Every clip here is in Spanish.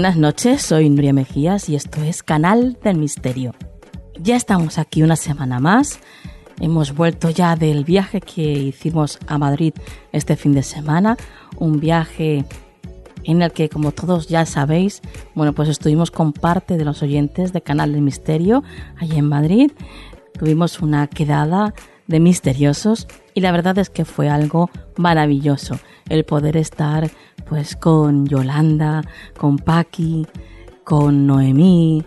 Buenas noches, soy Nuria Mejías y esto es Canal del Misterio. Ya estamos aquí una semana más. Hemos vuelto ya del viaje que hicimos a Madrid este fin de semana, un viaje en el que, como todos ya sabéis, bueno, pues estuvimos con parte de los oyentes de Canal del Misterio allí en Madrid. Tuvimos una quedada de misteriosos y la verdad es que fue algo maravilloso el poder estar pues con Yolanda, con Paqui, con Noemí,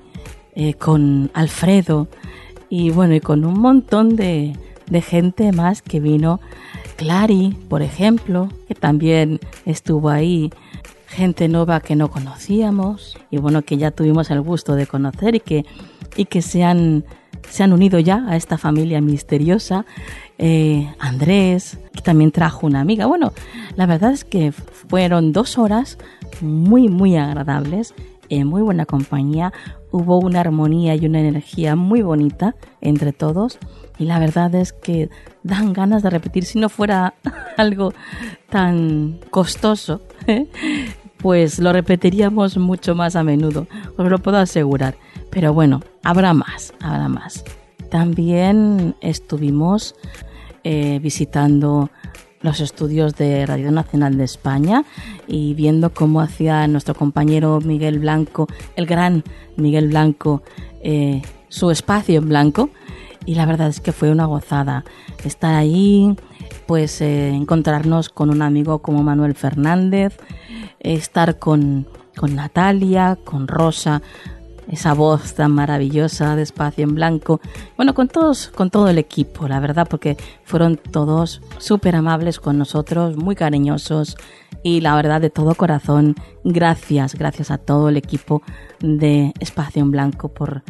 eh, con Alfredo y bueno, y con un montón de, de gente más que vino. Clary, por ejemplo, que también estuvo ahí, gente nueva que no conocíamos y bueno, que ya tuvimos el gusto de conocer y que, y que se han, se han unido ya a esta familia misteriosa eh, Andrés, que también trajo una amiga. Bueno, la verdad es que fueron dos horas muy, muy agradables, en muy buena compañía. Hubo una armonía y una energía muy bonita entre todos. Y la verdad es que dan ganas de repetir si no fuera algo tan costoso. ¿eh? Pues lo repetiríamos mucho más a menudo, os lo puedo asegurar. Pero bueno, habrá más, habrá más. También estuvimos eh, visitando los estudios de Radio Nacional de España y viendo cómo hacía nuestro compañero Miguel Blanco, el gran Miguel Blanco, eh, su espacio en blanco. Y la verdad es que fue una gozada estar ahí, pues eh, encontrarnos con un amigo como Manuel Fernández, estar con, con Natalia, con Rosa, esa voz tan maravillosa de Espacio en Blanco. Bueno, con todos, con todo el equipo, la verdad, porque fueron todos súper amables con nosotros, muy cariñosos y la verdad de todo corazón, gracias, gracias a todo el equipo de Espacio en Blanco por,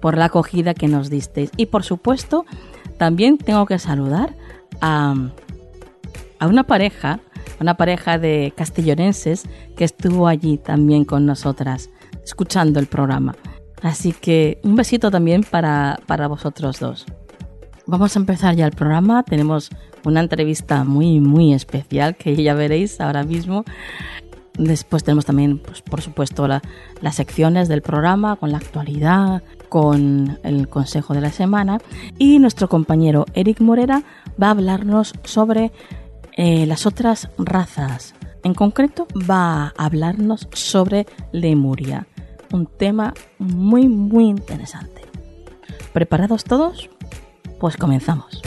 por la acogida que nos disteis. Y por supuesto, también tengo que saludar a, a una pareja, una pareja de castellonenses que estuvo allí también con nosotras escuchando el programa. Así que un besito también para, para vosotros dos. Vamos a empezar ya el programa. Tenemos una entrevista muy, muy especial que ya veréis ahora mismo. Después tenemos también, pues, por supuesto, las secciones del programa con la actualidad, con el consejo de la semana. Y nuestro compañero Eric Morera va a hablarnos sobre eh, las otras razas. En concreto, va a hablarnos sobre Lemuria un tema muy, muy interesante. ¿Preparados todos? Pues comenzamos.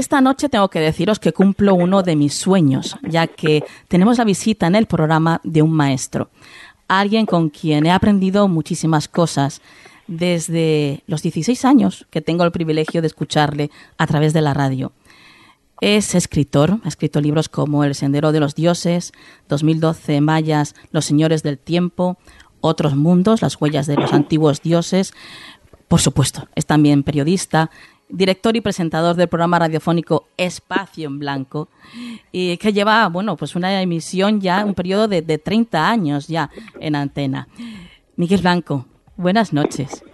Esta noche tengo que deciros que cumplo uno de mis sueños, ya que tenemos la visita en el programa de un maestro, alguien con quien he aprendido muchísimas cosas desde los 16 años que tengo el privilegio de escucharle a través de la radio. Es escritor, ha escrito libros como El Sendero de los Dioses, 2012 Mayas, Los Señores del Tiempo, Otros Mundos, Las Huellas de los Antiguos Dioses. Por supuesto, es también periodista director y presentador del programa radiofónico Espacio en Blanco, y que lleva, bueno, pues una emisión ya, un periodo de, de 30 años ya en antena. Miguel Blanco, buenas noches.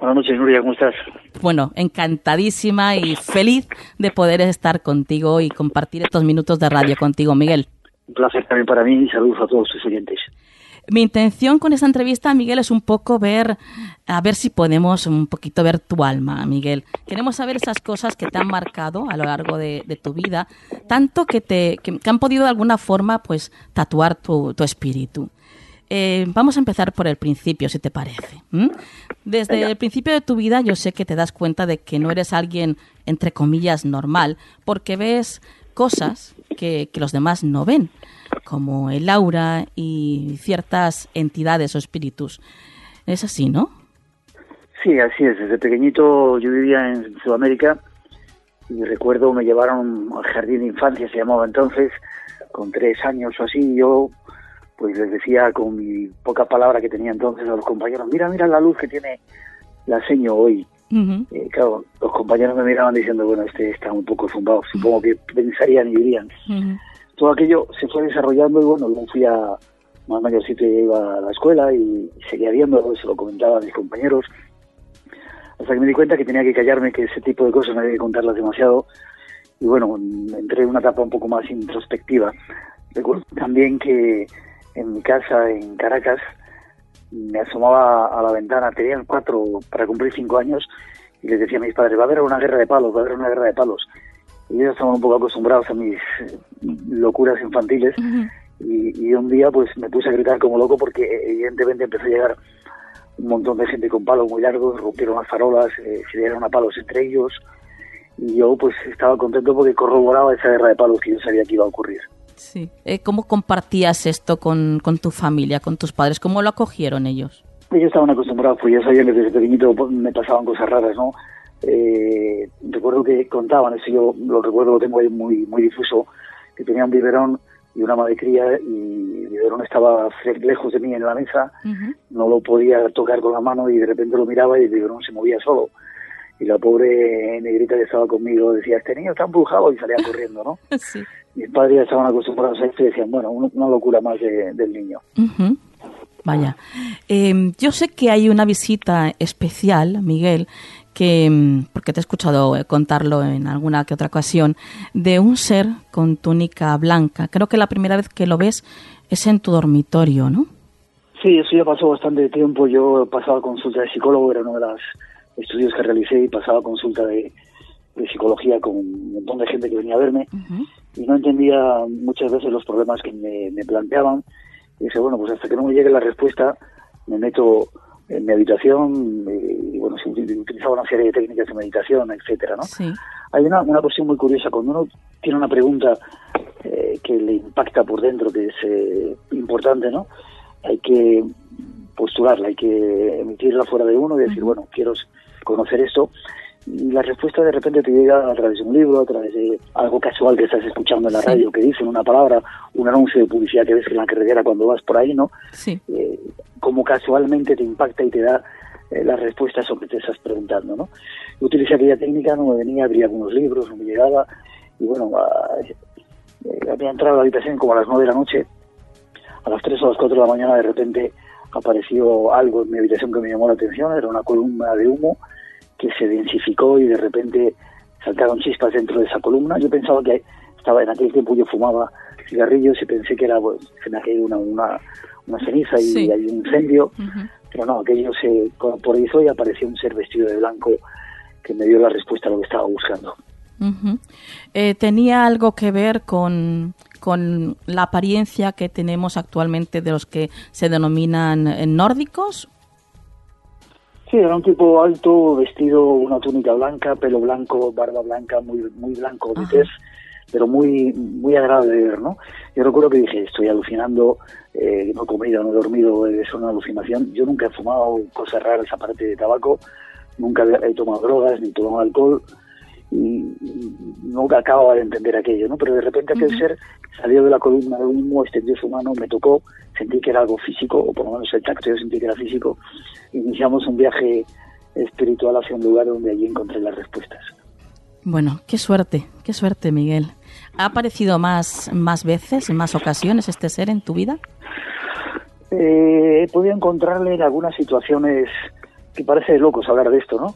Buenas noches, Nuria, ¿cómo estás? Bueno, encantadísima y feliz de poder estar contigo y compartir estos minutos de radio contigo, Miguel. Un placer también para mí y saludos a todos tus oyentes. Mi intención con esta entrevista, Miguel, es un poco ver, a ver si podemos un poquito ver tu alma, Miguel. Queremos saber esas cosas que te han marcado a lo largo de, tu vida, tanto que te que, han podido de alguna forma, pues, tatuar tu, espíritu. Eh, vamos a empezar por el principio, si te parece. Desde el principio de tu vida yo sé que te das cuenta de que no eres alguien, entre comillas, normal, porque ves cosas que, que los demás no ven como el aura y ciertas entidades o espíritus. Es así, ¿no? Sí, así es. Desde pequeñito yo vivía en Sudamérica y recuerdo me llevaron al jardín de infancia, se llamaba entonces, con tres años o así, yo pues les decía con mi poca palabra que tenía entonces a los compañeros, mira, mira la luz que tiene la seño hoy. Eh, claro, los compañeros me miraban diciendo, bueno, este está un poco zumbado, supongo que pensarían y dirían todo aquello se fue desarrollando y bueno, luego fui a más mayorcito y iba a la escuela y seguía viendo, se lo comentaba a mis compañeros, hasta que me di cuenta que tenía que callarme, que ese tipo de cosas no había que contarlas demasiado. Y bueno, entré en una etapa un poco más introspectiva. Recuerdo también que en mi casa en Caracas me asomaba a la ventana, tenían cuatro para cumplir cinco años y les decía a mis padres, va a haber una guerra de palos, va a haber una guerra de palos y ellos estaban un poco acostumbrados a mis locuras infantiles y, un día pues me puse a gritar como loco porque evidentemente empezó a llegar un montón de gente con palos muy largos, rompieron las farolas, eh, se dieron a palos entre ellos y yo pues estaba contento porque corroboraba esa guerra de palos que yo sabía que iba a ocurrir. Sí. Eh, ¿Cómo compartías esto con, con tu familia, con tus padres? ¿Cómo lo acogieron ellos? Ellos estaban acostumbrados, pues ya sabían que desde pequeñito pues, me pasaban cosas raras, ¿no? Eh, recuerdo que contaban, eso yo lo recuerdo, lo tengo ahí muy, muy difuso, que tenía un biberón y una madre cría y el biberón estaba lejos de mí en la mesa, no lo podía tocar con la mano y de repente lo miraba y el biberón se movía solo. Y la pobre negrita que estaba conmigo decía, este niño está embrujado y salía corriendo, ¿no? Mis padres ya estaban acostumbrados a esto y decían, bueno, una locura más del niño. Vaya. Eh, yo sé que hay una visita especial, Miguel, que, mm, porque te he escuchado eh, contarlo en alguna que otra ocasión, de un ser con túnica blanca. Creo que la primera vez que lo ves es en tu dormitorio, ¿no? Sí, eso ya pasó bastante tiempo. Yo pasaba consulta de psicólogo, era uno de los estudios que realicé y pasaba consulta de, psicología con un montón de gente que venía a verme y no entendía muchas veces los problemas que me, me planteaban. Y dije, bueno, pues hasta que no me llegue la respuesta, me meto en meditación y bueno, se utilizaba una serie de técnicas de meditación, etcétera, ¿no? Hay una, una cuestión muy curiosa, cuando uno tiene una pregunta eh, que le impacta por dentro, que es eh, importante, ¿no? Hay que postularla, hay que emitirla fuera de uno y decir, bueno, quiero conocer esto la respuesta de repente te llega a través de un libro, a través de algo casual que estás escuchando en la radio, que dicen una palabra, un anuncio de publicidad que ves en la carretera cuando vas por ahí, ¿no? Sí. Eh, como casualmente te impacta y te da eh, la respuesta a eso que te estás preguntando, ¿no? Yo utilicé aquella técnica, no me venía, abría algunos libros, no me llegaba, y bueno, eh, había entrado a la habitación como a las nueve de la noche, a las tres o las cuatro de la mañana de repente apareció algo en mi habitación que me llamó la atención, era una columna de humo, que se densificó y de repente saltaron chispas dentro de esa columna. Yo pensaba que estaba en aquel tiempo yo fumaba cigarrillos y pensé que era pues, se me ha caído una, una, ceniza y hay un incendio, pero no, aquello se corporizó y apareció un ser vestido de blanco que me dio la respuesta a lo que estaba buscando. Eh, ¿Tenía algo que ver con, con la apariencia que tenemos actualmente de los que se denominan eh, nórdicos Sí, era un tipo alto, vestido una túnica blanca, pelo blanco, barba blanca, muy muy blanco de tez, pero muy muy agradable de ver, ¿no? Yo recuerdo que dije, estoy alucinando, eh, no he comido, no he dormido, es una alucinación. Yo nunca he fumado cosas raras aparte de tabaco, nunca he tomado drogas ni tomado alcohol y nunca acababa de entender aquello, ¿no? Pero de repente aquel ser salió de la columna de humo, extendió su mano, me tocó, sentí que era algo físico, o por lo menos el tacto yo sentí que era físico. Iniciamos un viaje espiritual hacia un lugar donde allí encontré las respuestas. Bueno, qué suerte, qué suerte, Miguel. ¿Ha aparecido más, más veces, en más ocasiones este ser en tu vida? Eh, he podido encontrarle en algunas situaciones que parece de locos hablar de esto, ¿no?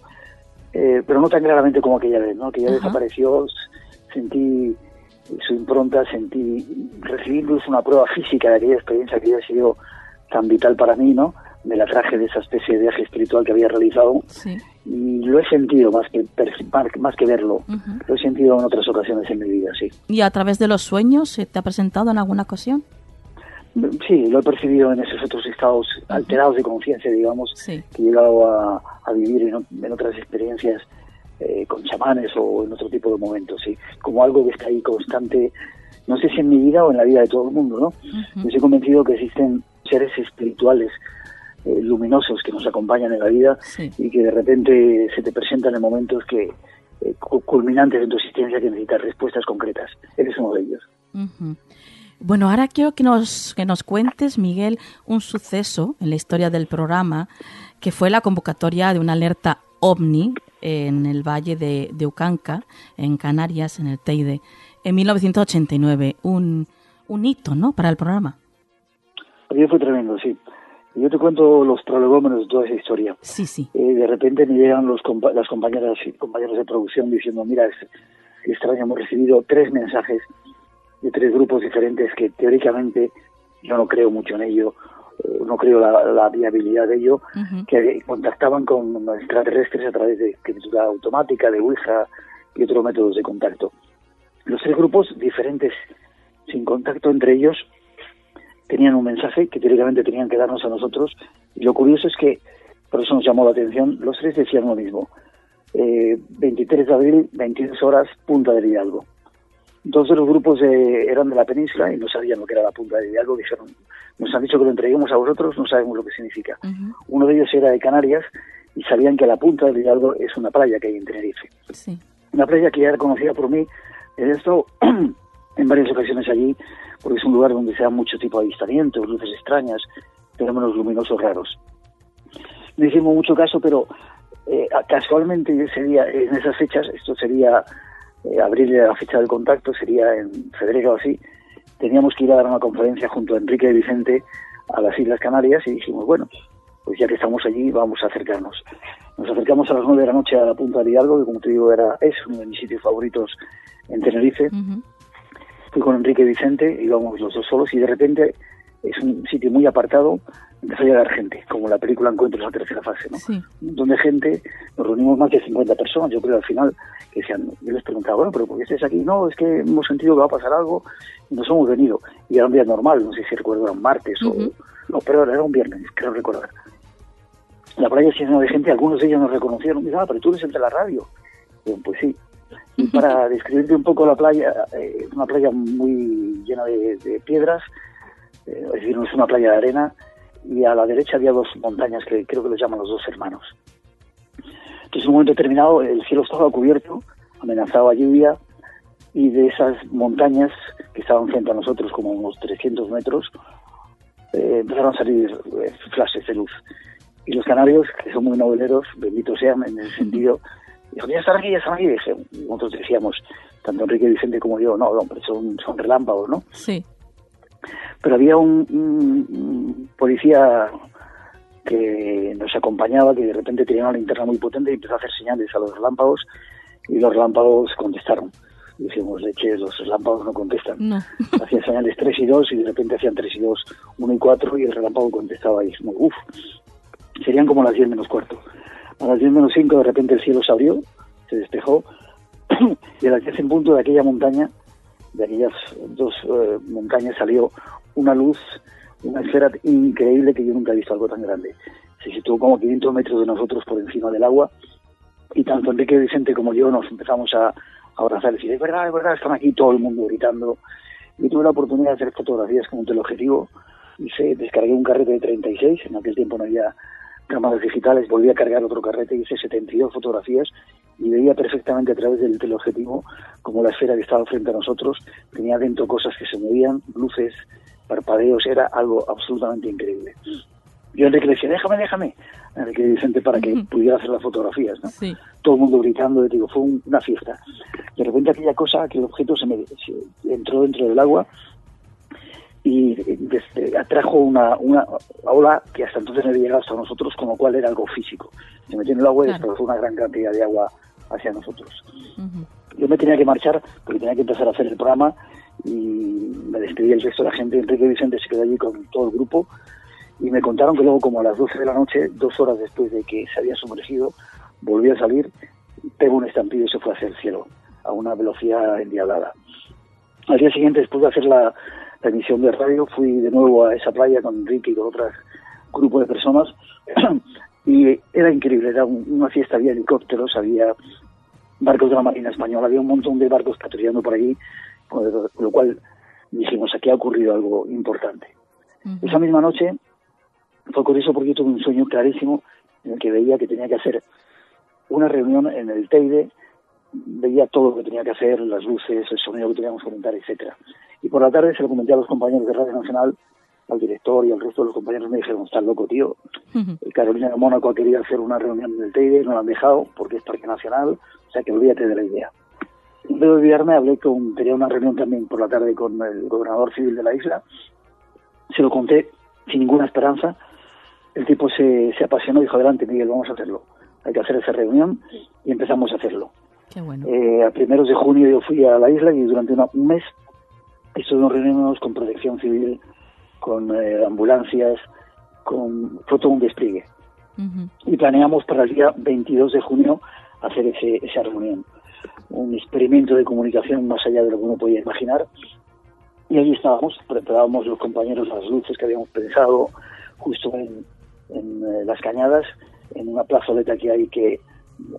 Eh, pero no tan claramente como aquella vez, ¿no? Aquella vez apareció, sentí su impronta, sentí, recibí incluso una prueba física de aquella experiencia que había sido tan vital para mí, ¿no? Me la traje de esa especie de viaje espiritual que había realizado y lo he sentido más que más que verlo, lo he sentido en otras ocasiones en mi vida, sí. ¿Y a través de los sueños se te ha presentado en alguna ocasión? Sí, lo he percibido en esos otros estados alterados de conciencia, digamos, que he llegado a, vivir en, otras experiencias eh, con chamanes o en otro tipo de momentos, sí, como algo que está ahí constante, no sé si en mi vida o en la vida de todo el mundo, ¿no? Yo estoy convencido que existen seres espirituales eh, luminosos que nos acompañan en la vida y que de repente se te presentan en momentos que eh, culminantes en tu existencia que necesitas respuestas concretas. Eres uno de ellos. Bueno, ahora quiero que nos, que nos cuentes, Miguel, un suceso en la historia del programa que fue la convocatoria de una alerta ovni en el valle de, de Ucanca, en Canarias, en el Teide, en 1989. Un, un hito, ¿no?, para el programa. A fue tremendo, sí. Yo te cuento los prolegómenos de toda esa historia. Sí, sí. Eh, de repente me llegan los las compañeras y compañeros de producción diciendo, mira, es extraño, hemos recibido tres mensajes de tres grupos diferentes que teóricamente yo no creo mucho en ello, eh, no creo la, viabilidad de ello, que contactaban con extraterrestres a través de escritura automática, de Ouija y otros métodos de contacto. Los tres grupos diferentes, sin contacto entre ellos, tenían un mensaje que teóricamente tenían que darnos a nosotros. Y lo curioso es que, por eso nos llamó la atención, los tres decían lo mismo. 23 eh, de abril, 22 horas, Punta del Hidalgo. Dos de los grupos eran de la península y no sabían lo que era la Punta del Hidalgo. Dijeron, nos han dicho que lo entreguemos a vosotros, no sabemos lo que significa. Uno de ellos era de Canarias y sabían que la Punta del Hidalgo es una playa que hay en Tenerife. Una playa que ya era conocida por mí. He estado en varias ocasiones allí porque es un lugar donde se da mucho tipo de avistamientos, luces extrañas, fenómenos luminosos raros. No hicimos mucho caso, pero eh, casualmente ese día, en esas fechas, esto sería eh, abril la fecha del contacto, sería en febrero o así, teníamos que ir a dar una conferencia junto a Enrique y Vicente a las Islas Canarias y dijimos, bueno, pues ya que estamos allí, vamos a acercarnos. Nos acercamos a las nueve de la noche a la Punta de Hidalgo, que como te digo era, es uno de mis sitios favoritos en Tenerife. Fui con Enrique Vicente, íbamos los dos solos y de repente es un sitio muy apartado, empezó a llegar gente, como la película Encuentros en la tercera fase, ¿no? Sí. Un montón de gente, nos reunimos más de 50 personas, yo creo al final, que decían, yo les preguntaba, bueno, pero ¿por qué estáis aquí? No, es que hemos sentido que va a pasar algo y nos hemos venido. Y era un día normal, no sé si recuerdo, era un martes o... No, pero era un viernes, creo recordar. La playa se llenó de gente, algunos de ellos nos reconocieron, me ah, pero tú eres el de la radio. pues sí, y para describirte un poco la playa, eh, es una playa muy llena de, piedras, eh, no es una playa de arena, y a la derecha había dos montañas que creo que los llaman los dos hermanos. Entonces, en un momento determinado, el cielo estaba cubierto, amenazaba lluvia, y de esas montañas que estaban frente a nosotros, como unos 300 metros, eh, empezaron a salir flashes de luz. Y los canarios, que son muy noveleros, benditos sean en ese sentido, Dijo, ya están aquí, ya están aquí. nosotros decíamos, tanto Enrique Vicente como yo, no, hombre, son, son relámpagos, ¿no? Sí. Pero había un, policía que nos acompañaba, que de repente tenía una linterna muy potente y empezó a hacer señales a los relámpagos y los relámpagos contestaron. Decimos, leche, los relámpagos no contestan. No. Hacían señales 3 y 2 y de repente hacían 3 y 2, 1 y 4 y el relámpago contestaba y uff, serían como las 10 menos cuarto. A las 10 menos 5 de repente el cielo se abrió, se despejó, y a las 10 en punto de aquella montaña, de aquellas dos eh, montañas salió una luz, una esfera increíble que yo nunca he visto algo tan grande. Se situó como 500 metros de nosotros por encima del agua y tanto Enrique Vicente como yo nos empezamos a, abrazar y decir, es verdad, es verdad, están aquí todo el mundo gritando. Y tuve la oportunidad de hacer fotografías con un teleobjetivo se descargué un carrete de 36, en aquel tiempo no había cámaras digitales, volví a cargar otro carrete, y hice 72 fotografías y veía perfectamente a través del teleobjetivo como la esfera que estaba frente a nosotros tenía dentro cosas que se movían, luces, parpadeos, era algo absolutamente increíble. Yo Enrique le decía, déjame, déjame, Enrique Vicente, para que pudiera hacer las fotografías, ¿no? Todo el mundo gritando, digo, fue una fiesta. De repente aquella cosa, aquel objeto se me entró dentro del agua y atrajo una, una ola que hasta entonces no había llegado hasta nosotros, como cual era algo físico. Se metió en el agua y desplazó una gran cantidad de agua hacia nosotros. Yo me tenía que marchar porque tenía que empezar a hacer el programa y me despedí el resto de la gente. Enrique Vicente se quedó allí con todo el grupo y me contaron que luego como a las 12 de la noche, dos horas después de que se había sumergido, volvió a salir, pegó un estampido y se fue hacia el cielo a una velocidad endiablada. Al día siguiente, después de hacer la, emisión de radio, fui de nuevo a esa playa con Enrique y con otro grupo de personas y era increíble, era una fiesta, había helicópteros, había barcos de la Marina Española, había un montón de barcos patrullando por allí, con lo cual dijimos, aquí ha ocurrido algo importante. Esa misma noche fue curioso porque yo tuve un sueño clarísimo en el que veía que tenía que hacer una reunión en el Teide, veía todo lo que tenía que hacer, las luces, el sonido que teníamos que comentar, etcétera. Y por la tarde se lo comenté a los compañeros de Radio Nacional, al director y al resto de los compañeros me dijeron, estás loco, tío. Carolina de Mónaco ha querido hacer una reunión en el Teide, no la han dejado porque es Parque Nacional, o sea que olvídate de la idea. En vez de olvidarme, hablé con, tenía una reunión también por la tarde con el gobernador civil de la isla, se lo conté sin ninguna esperanza, el tipo se, se apasionó y dijo, adelante Miguel, vamos a hacerlo. Hay que hacer esa reunión y empezamos a hacerlo. Eh, a primeros de junio yo fui a la isla y durante un mes estuvimos reuniéndonos con protección civil, con eh, ambulancias, con fue todo un despliegue. Y planeamos para el día 22 de junio hacer ese, esa reunión. Un experimento de comunicación más allá de lo que uno podía imaginar. Y allí estábamos, preparábamos los compañeros las luces que habíamos pensado justo en, en eh, las cañadas, en una plazoleta que hay que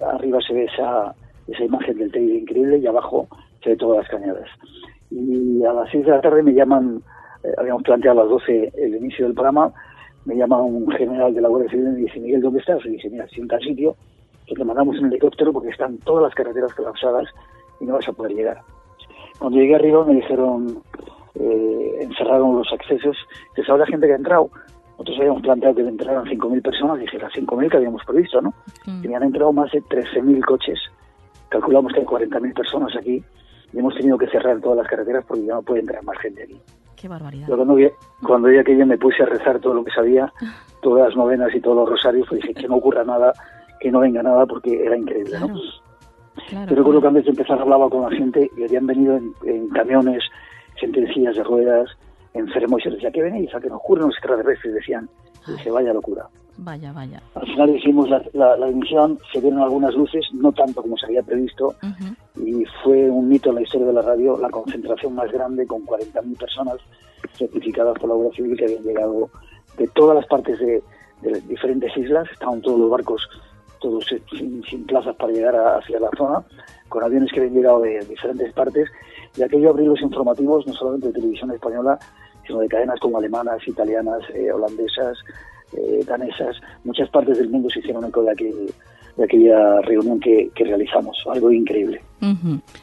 arriba se ve esa, esa imagen del Teide increíble y abajo se ve todas las cañadas. Y a las 6 de la tarde me llaman, eh, habíamos planteado a las 12 el inicio del programa, me llama un general de la Guardia Civil y me dice, Miguel, ¿dónde estás? Y dice, mira, estoy en tal sitio, que te mandamos un helicóptero porque están todas las carreteras colapsadas y no vas a poder llegar. Cuando llegué arriba me dijeron, eh, encerraron los accesos, que sabe la gente que ha entrado, nosotros habíamos planteado que entraran 5.000 personas, dije las 5.000 que habíamos previsto, ¿no? Mm. Y han entrado más de 13.000 coches. Calculamos que hay 40.000 personas aquí y hemos tenido que cerrar todas las carreteras porque ya no puede entrar más gente aquí. Qué barbaridad. cuando, vi, cuando vi aquello me puse a rezar todo lo que sabía, todas las novenas y todos los rosarios, pues dije que no ocurra nada, que no venga nada porque era increíble, ¿no? Yo recuerdo que antes de empezar hablaba con la gente y habían venido en, en camiones, gente en sillas de ruedas, enfermo y se decía, ¿qué venís? ¿A que nos ocurren los extraterrestres? Decían, y se vaya locura. Vaya, vaya. Al final hicimos la, la, emisión, se vieron algunas luces, no tanto como se había previsto, y fue un mito en la historia de la radio, la concentración más grande con 40.000 personas certificadas por la Guardia Civil que habían llegado de todas las partes de, diferentes islas, estaban todos los barcos todos sin, plazas para llegar hacia la zona, con aviones que habían llegado de diferentes partes, y aquello abrió los informativos no solamente de televisión española, sino de cadenas como alemanas, italianas, eh, holandesas, eh, danesas. Muchas partes del mundo se hicieron eco de, de aquella reunión que, realizamos. Algo increíble.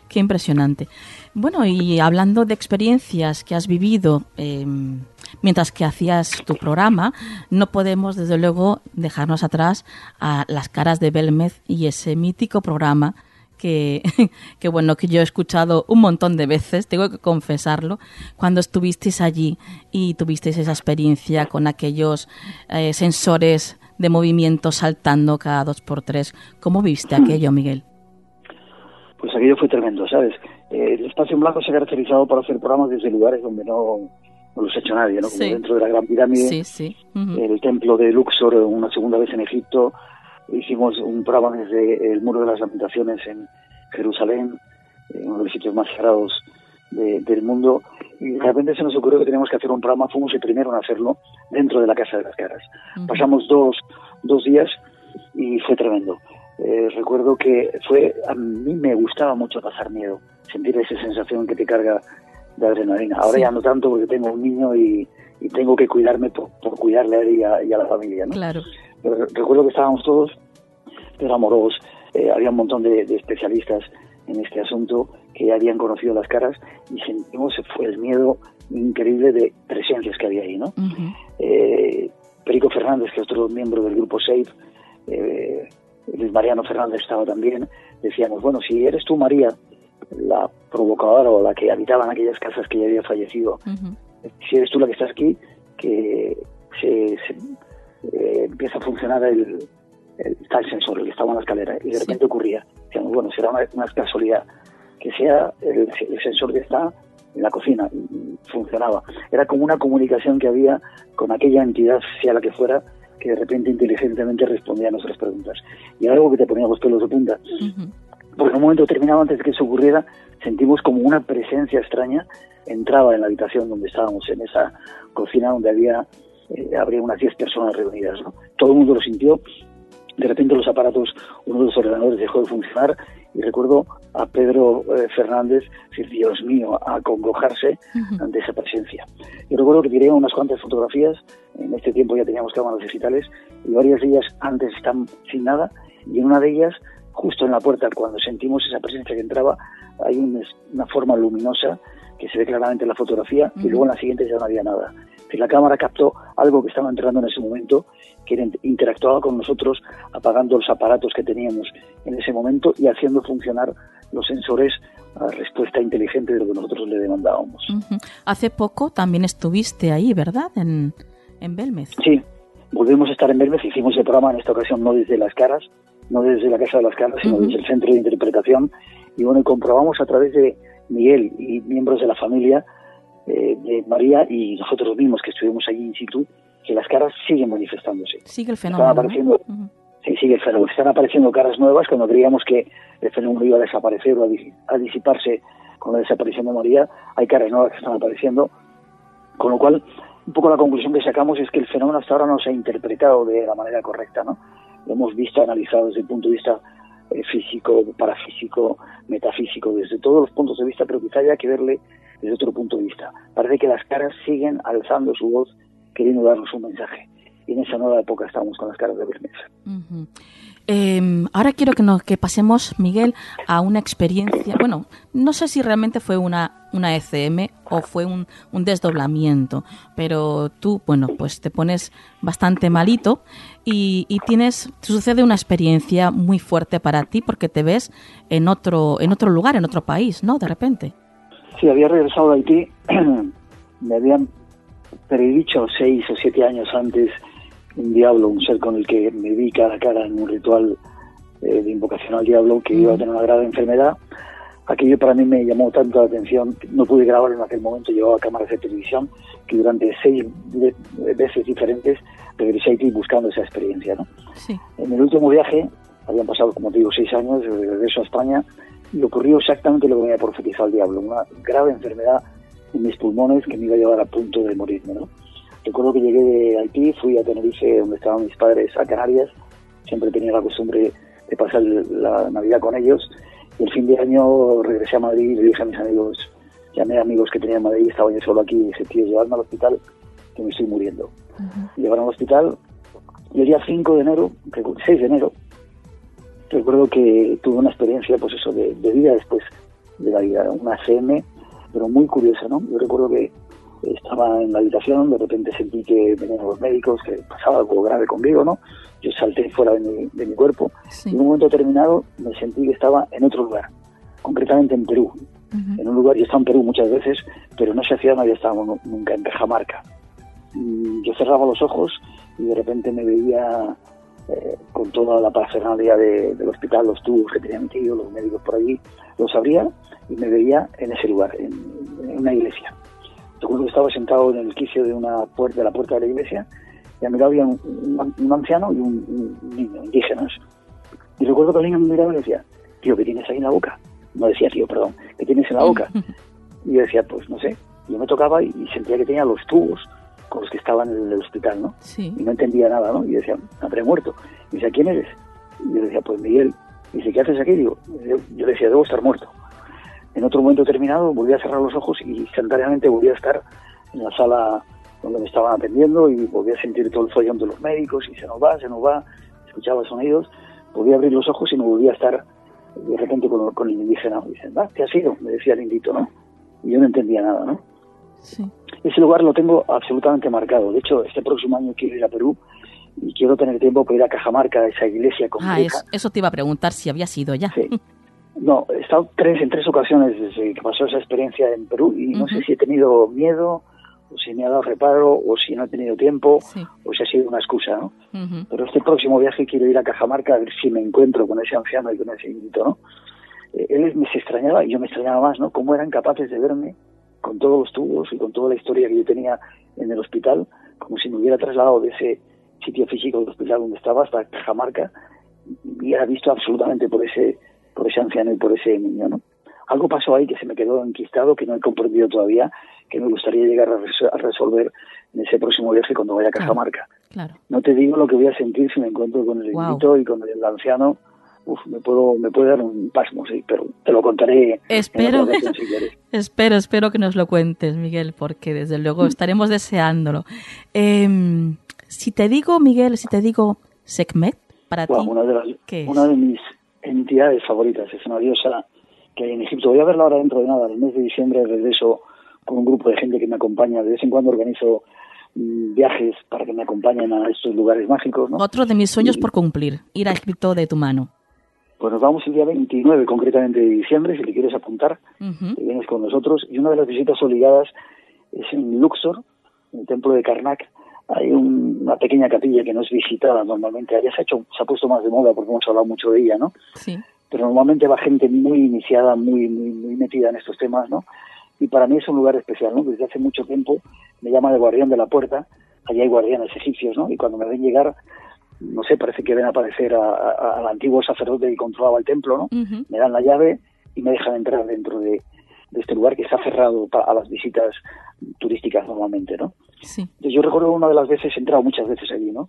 Qué impresionante. Bueno, y hablando de experiencias que has vivido em, mientras que hacías tu programa, no podemos desde luego dejarnos atrás a las caras de Belmez y ese mítico programa que, bueno, que yo he escuchado un montón de veces, tengo que confesarlo, cuando estuvisteis allí y tuvisteis esa experiencia con aquellos eh, sensores de movimiento saltando cada dos por tres. ¿Cómo viste aquello, Miguel? Pues aquello fue tremendo, ¿sabes? Eh, el Espacio en Blanco se ha caracterizado por hacer programas desde lugares donde no, no los ha hecho nadie, ¿no? Como dentro de la Gran Pirámide, el templo de Luxor una segunda vez en Egipto, hicimos un programa desde el Muro de las Lamentaciones en Jerusalén, uno de los sitios más sagrados del mundo, y de repente se nos ocurrió que teníamos que hacer un programa, fuimos el primero en hacerlo, dentro de la Casa de las Caras. Pasamos dos, dos días y fue tremendo. Eh, recuerdo que fue, a mí me gustaba mucho pasar miedo, sentir esa sensación que te carga de adrenalina. Ahora ya no tanto porque tengo un niño y, tengo que cuidarme por, cuidarle a él y a, y a la familia. ¿no? Claro recuerdo que estábamos todos, éramos eh, había un montón de, especialistas en este asunto que ya habían conocido las caras y sentimos fue el miedo increíble de presencias que había ahí, ¿no? Eh, Perico Fernández, que es otro miembro del grupo SAFE, eh, Luis Mariano Fernández estaba también, decíamos, bueno, si eres tú María, la provocadora o la que habitaba en aquellas casas que ya había fallecido, si eres tú la que estás aquí, que se, eh, empieza a funcionar el, el, tal sensor, el que estaba en la escalera, y de repente ocurría, decíamos, bueno, será una, casualidad que sea el, sensor que está en la cocina y funcionaba. Era como una comunicación que había con aquella entidad, sea la que fuera, que de repente inteligentemente respondía a nuestras preguntas. Y algo que te ponía los pelos de punta. Porque en un momento determinado, antes de que eso ocurriera, sentimos como una presencia extraña entraba en la habitación donde estábamos, en esa cocina donde había eh, habría unas 10 personas reunidas. Todo el mundo lo sintió. De repente los aparatos, uno de los ordenadores dejó de funcionar y recuerdo a Pedro eh, Fernández decir, Dios mío, a congojarse ante esa presencia. Y recuerdo que tiré unas cuantas fotografías, en este tiempo ya teníamos cámaras digitales, y varias de ellas antes están sin nada, y en una de ellas, justo en la puerta, cuando sentimos esa presencia que entraba, hay una forma luminosa que se ve claramente en la fotografía, y luego en la siguiente ya no había nada. Si la cámara captó algo que estaba entrando en ese momento, que interactuaba con nosotros apagando los aparatos que teníamos en ese momento y haciendo funcionar los sensores a respuesta inteligente de lo que nosotros le demandábamos. Hace poco también estuviste ahí, ¿verdad? En, en Belmez. Sí, volvimos a estar en Belmez, hicimos el programa en esta ocasión no desde las caras, no desde la Casa de las Caras, sino desde el Centro de Interpretación. Y bueno, comprobamos a través de Miguel y miembros de la familia eh, de María y nosotros mismos que estuvimos allí in situ, que las caras siguen manifestándose. Sigue el fenómeno. Están apareciendo, Sí, sigue el fenómeno. Están apareciendo caras nuevas cuando creíamos que el fenómeno iba a desaparecer o a, disiparse con la desaparición de María. Hay caras nuevas que están apareciendo. Con lo cual, un poco la conclusión que sacamos es que el fenómeno hasta ahora no se ha interpretado de la manera correcta, ¿no? Lo hemos visto, analizado desde el punto de vista eh, físico, parafísico, metafísico, desde todos los puntos de vista, pero quizá haya que verle desde otro punto de vista. Parece que las caras siguen alzando su voz queriendo darnos un mensaje. Y en esa nueva época estamos con las caras de Bermesa. Em, ahora quiero que, nos, que pasemos, Miguel, a una experiencia. Bueno, no sé si realmente fue una, una ECM o fue un, un, desdoblamiento, pero tú, bueno, pues te pones bastante malito y, y tienes, sucede una experiencia muy fuerte para ti porque te ves en otro, en otro lugar, en otro país, ¿no? De repente. Sí, había regresado de Haití, me habían predicho seis o siete años antes un diablo, un ser con el que me vi cara a cara en un ritual eh, de invocación al diablo que iba a tener una grave enfermedad. Aquello para mí me llamó tanto la atención, no pude grabarlo en aquel momento, llevaba cámaras de televisión, que durante seis veces diferentes regresé a Haití buscando esa experiencia. ¿no? En el último viaje, habían pasado, como te digo, seis años, de regreso a España, y ocurrió exactamente lo que me había profetizado el diablo, una grave enfermedad en mis pulmones que me iba a llevar a punto de morirme, ¿no? Recuerdo que llegué de Haití, fui a Tenerife, donde estaban mis padres, a Canarias, siempre tenía la costumbre de pasar la Navidad con ellos, y el fin de año regresé a Madrid y le dije a mis amigos, llamé a amigos que tenía en Madrid, estaba yo solo aquí, y dije, tío, llevarme al hospital, que me estoy muriendo. Llevaron al hospital, y el día 5 de enero, 6 de enero, recuerdo que tuve una experiencia, pues eso, de, vida después de la vida, una CM, pero muy curiosa, ¿no? Yo recuerdo que estaba en la habitación, de repente sentí que venían los médicos, que pasaba algo grave conmigo, ¿no? Yo salté fuera de mi, de mi cuerpo y en un momento determinado me sentí que estaba en otro lugar, concretamente en Perú. En un lugar, yo he estado en Perú muchas veces, pero en esa ciudad no había estado nunca, en Cajamarca. yo cerraba los ojos y de repente me veía eh, con toda la parafernalia del hospital, los tubos que tenía metido, los médicos por allí, los abría y me veía en ese lugar, en, una iglesia. Recuerdo que estaba sentado en el quicio de una puerta, de la puerta de la iglesia, y a mi lado había un, anciano y un, niño, indígenas. Y recuerdo que el niño me miraba y decía, tío, ¿qué tienes ahí en la boca? No decía, tío, perdón, ¿qué tienes en la boca? Y yo decía, pues no sé. Yo me tocaba y sentía que tenía los tubos con los que estaban en el hospital, ¿no? Y no entendía nada, ¿no? Y decía, habré muerto. Y decía, ¿quién eres? Y yo decía, pues Miguel. Y dice, ¿qué haces aquí? Digo, yo, yo decía, debo estar muerto. En otro momento terminado volví a cerrar los ojos y instantáneamente volví a estar en la sala donde me estaban atendiendo y volví a sentir todo el follón de los médicos y se nos va, se nos va, escuchaba sonidos, volví a abrir los ojos y no volví a estar de repente con, con el indígena. Y dicen, va, ¿qué ha sido? Me decía el indito, ¿no? Y yo no entendía nada, ¿no? Sí. ese lugar lo tengo absolutamente marcado. De hecho, este próximo año quiero ir a Perú y quiero tener tiempo para ir a Cajamarca, a esa iglesia compleja. Ah, eso, te iba a preguntar si había sido ya. Sí. No, he estado tres, en tres ocasiones desde que pasó esa experiencia en Perú y no sé si he tenido miedo o si me ha dado reparo o si no he tenido tiempo o si ha sido una excusa, ¿no? Pero este próximo viaje quiero ir a Cajamarca a ver si me encuentro con ese anciano y con ese invito, ¿no? Eh, él me se extrañaba y yo me extrañaba más, ¿no? Cómo eran capaces de verme con todos los tubos y con toda la historia que yo tenía en el hospital, como si me hubiera trasladado de ese sitio físico del hospital donde estaba hasta Cajamarca y era visto absolutamente por ese por ese anciano y por ese niño, ¿no? Algo pasó ahí que se me quedó enquistado, que no he comprendido todavía, que me gustaría llegar a, resolver en ese próximo viaje cuando vaya a Cajamarca. Claro, No te digo lo que voy a sentir si me encuentro con el invito y con el anciano. Uf, me puedo me puede dar un pasmo, sí, pero te lo contaré. Espero, espero, espero que nos lo cuentes, Miguel, porque desde luego estaremos deseándolo. Em, si te digo, Miguel, si te digo Sekhmet, para ti, una de, una de mis entidades favoritas. Es una diosa que hay en Egipto. Voy a verla ahora dentro de nada, el mes de diciembre regreso con un grupo de gente que me acompaña. De vez en cuando organizo mm, viajes para que me acompañen a estos lugares mágicos. Otro de mis sueños por cumplir, ir a Egipto de tu mano. Pues nos vamos el día 29 concretamente de diciembre, si le quieres apuntar, vienes con nosotros. Y una de las visitas obligadas es en Luxor, en el templo de Karnak. Hay una pequeña capilla que no es visitada normalmente. Allá se ha, hecho, se ha puesto más de moda porque hemos hablado mucho de ella, ¿no? Sí pero normalmente va gente muy iniciada, muy, muy, muy metida en estos temas, ¿no? Y para mí es un lugar especial, ¿no? Desde hace mucho tiempo me llama de guardián de la puerta, allí hay guardianes egipcios, ¿no? Y cuando me ven llegar, no sé, parece que ven aparecer al antiguo sacerdote que controlaba el templo, ¿no? Me dan la llave y me dejan entrar dentro de, este lugar que está cerrado a las visitas turísticas normalmente, ¿no? Sí. yo recuerdo una de las veces, he entrado muchas veces allí, ¿no?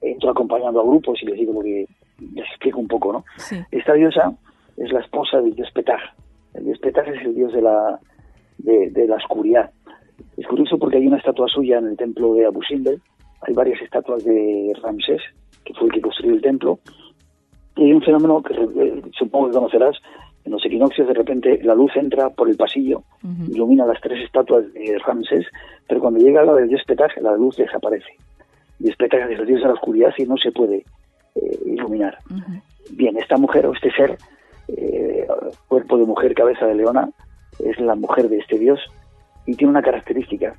Entro acompañando a grupos y les digo lo que, les explico un poco, ¿no? Esta diosa es la esposa del dios Petah. El dios Petah es el dios de la, de, la oscuridad. Es curioso porque hay una estatua suya en el templo de Abu Simbel, hay varias estatuas de Ramsés, que fue el que construyó el templo, y hay un fenómeno que eh, supongo que conocerás, en los equinoccios de repente la luz entra por el pasillo, ilumina las tres estatuas de Ramsés, pero cuando llega la del dios Petah, la luz desaparece. Y es Petah es el dios de la oscuridad y no se puede eh, iluminar. Bien, esta mujer o este ser, eh, cuerpo de mujer, cabeza de leona, es la mujer de este dios y tiene una característica.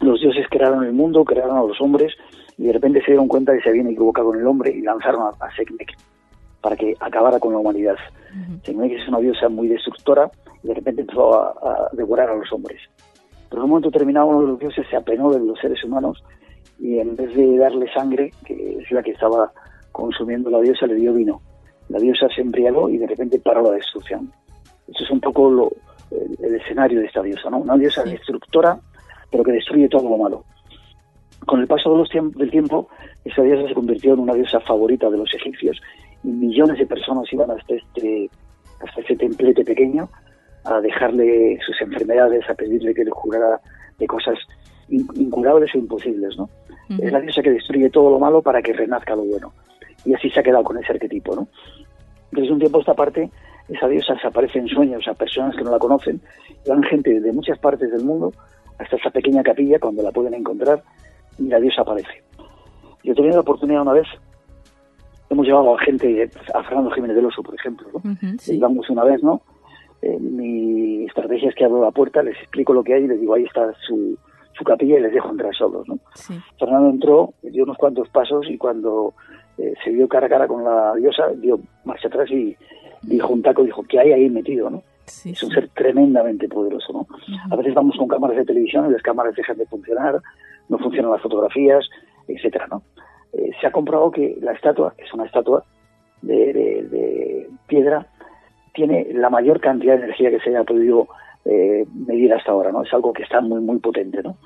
Los dioses crearon el mundo, crearon a los hombres y de repente se dieron cuenta que se habían equivocado con el hombre y lanzaron a, a Sekhmet para que acabara con la humanidad. Uh es una diosa muy destructora y de repente empezó a, a, devorar a los hombres. Pero en un momento determinado uno de los dioses se apenó de los seres humanos y en vez de darle sangre, que es la que estaba consumiendo la diosa, le dio vino. La diosa se embriagó y de repente paró la destrucción. Eso es un poco lo, el, escenario de esta diosa, ¿no? Una diosa destructora, pero que destruye todo lo malo. Con el paso de los del tiempo, esa diosa se convirtió en una diosa favorita de los egipcios millones de personas iban hasta este, hasta este templete pequeño a dejarle sus enfermedades, a pedirle que le jurara de cosas incurables e imposibles, ¿no? Es la diosa que destruye todo lo malo para que renazca lo bueno. Y así se ha quedado con ese arquetipo, ¿no? Desde un tiempo a esta parte, esa diosa se aparece en sueños a personas que no la conocen, y van gente de muchas partes del mundo hasta esa pequeña capilla cuando la pueden encontrar y la diosa aparece. Yo he tenido la oportunidad una vez, hemos llevado a gente, a Fernando Jiménez del Oso, por ejemplo, ¿no? Íbamos una vez, ¿no? Eh, mi estrategia es que abro la puerta, les explico lo que hay y les digo, ahí está su, su capilla y les dejo entrar solos. ¿no? Fernando entró, dio unos cuantos pasos y cuando eh, se vio cara a cara con la diosa, dio marcha atrás y dijo un taco, dijo, ¿qué hay ahí metido? ¿no? es un ser tremendamente poderoso. ¿no? A veces vamos con cámaras de televisión y las cámaras dejan de funcionar, no funcionan las fotografías, etcétera, ¿no? Eh, se ha comprobado que la estatua, que es una estatua de, de, piedra, tiene la mayor cantidad de energía que se haya podido eh, medir hasta ahora, ¿no? Es algo que está muy, muy potente, ¿no?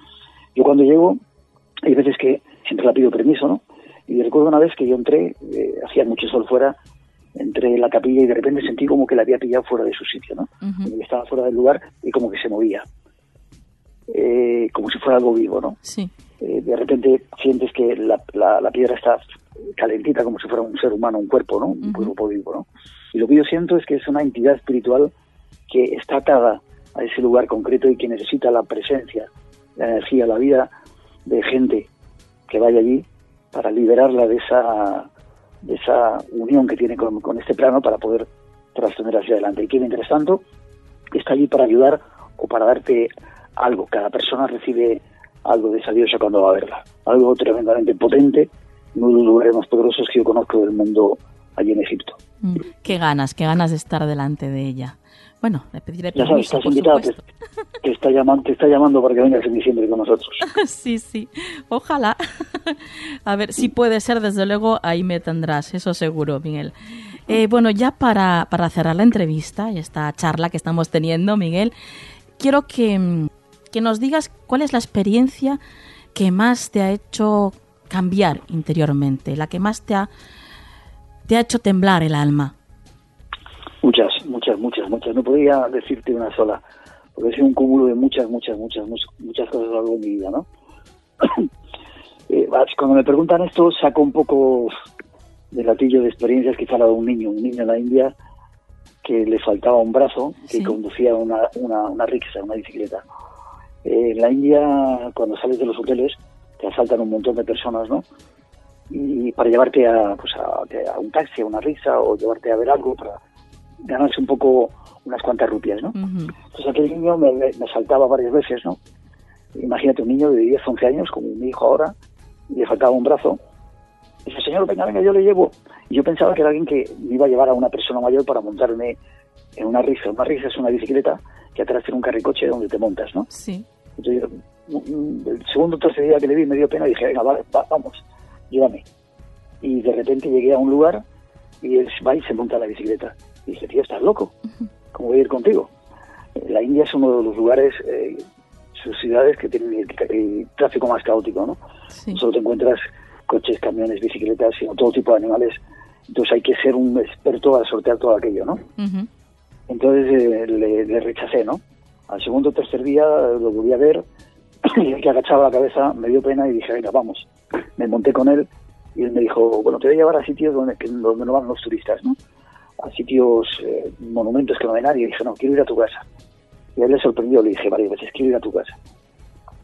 Yo cuando llego, hay veces que siempre la pido permiso, ¿no? Y recuerdo una vez que yo entré, eh, hacía mucho sol fuera, entré en la capilla y de repente sentí como que la había pillado fuera de su sitio, ¿no? Estaba fuera del lugar y como que se movía. Eh, como si fuera algo vivo, ¿no? Sí. Eh, de repente sientes que la, la, piedra está calentita como si fuera un ser humano, un cuerpo, ¿no? Un cuerpo vivo, ¿no? Y lo que yo siento es que es una entidad espiritual que está atada a ese lugar concreto y que necesita la presencia la energía, la vida de gente que vaya allí para liberarla de esa de esa unión que tiene con, con este plano para poder trascender hacia adelante. Y que mientras tanto está allí para ayudar o para darte algo. Cada persona recibe algo de esa diosa cuando va a verla. Algo tremendamente potente, uno de los lugares más poderosos que yo conozco del mundo allí en Egipto. Mm, qué ganas, qué ganas de estar delante de ella. Bueno, le pediré Ya sabes, estás invitado, te, te, está llamando, te está llamando para que vengas en diciembre con nosotros. sí, sí, ojalá. A ver, si puede ser, desde luego, ahí me tendrás, eso seguro, Miguel. Eh, bueno, ya para, para cerrar la entrevista y esta charla que estamos teniendo, Miguel, quiero que, que nos digas cuál es la experiencia que más te ha hecho cambiar interiormente, la que más te ha, te ha hecho temblar el alma. Muchas, muchas, muchas, muchas. No podría decirte una sola, porque sido un cúmulo de muchas, muchas, muchas, muchas cosas a lo largo de mi vida, ¿no? eh, cuando me preguntan esto, saco un poco del latillo de experiencias que de un niño, un niño en la India que le faltaba un brazo, que Sí. conducía una, una, una rickshaw, una bicicleta. Eh, en la India, cuando sales de los hoteles, te asaltan un montón de personas, ¿no? Y para llevarte a, pues a, a un taxi, a una risa o llevarte a ver algo para ganarse un poco unas cuantas rupias, ¿no? Ujú. Entonces aquel niño me, me- me saltaba varias veces, ¿no? Imagínate un niño de 10, 11 años, como mi hijo ahora, y le faltaba un brazo. Dice, señor, venga, venga, yo le llevo. Y yo pensaba que era alguien que me iba a llevar a una persona mayor para montarme en una risa. Una risa es una bicicleta que atrás tiene un carricoche donde te montas, ¿no? Sí. Entonces, el segundo o tercer día que le vi me dio pena y dije, venga, vale, va- vamos, llévame. Y de repente llegué a un lugar y él va y se monta la bicicleta. Y dije, tío, estás loco, ¿cómo voy a ir contigo? La India es uno de los lugares, eh, sus ciudades que tienen el, el tráfico más caótico, ¿no? Sí. No solo te encuentras coches, camiones, bicicletas, sino todo tipo de animales. Entonces hay que ser un experto para sortear todo aquello, ¿no? Ujú. Entonces eh, le, le rechacé, ¿no? Al segundo o tercer día lo volví a ver y el que agachaba la cabeza me dio pena y dije, venga, vamos. Me monté con él y él me dijo, bueno, te voy a llevar a sitios donde, donde no van los turistas, ¿no? A sitios, eh, monumentos que no ve nadie. Y dije, no, quiero ir a tu casa. Y él le sorprendió, le dije varias veces, quiero ir a tu casa.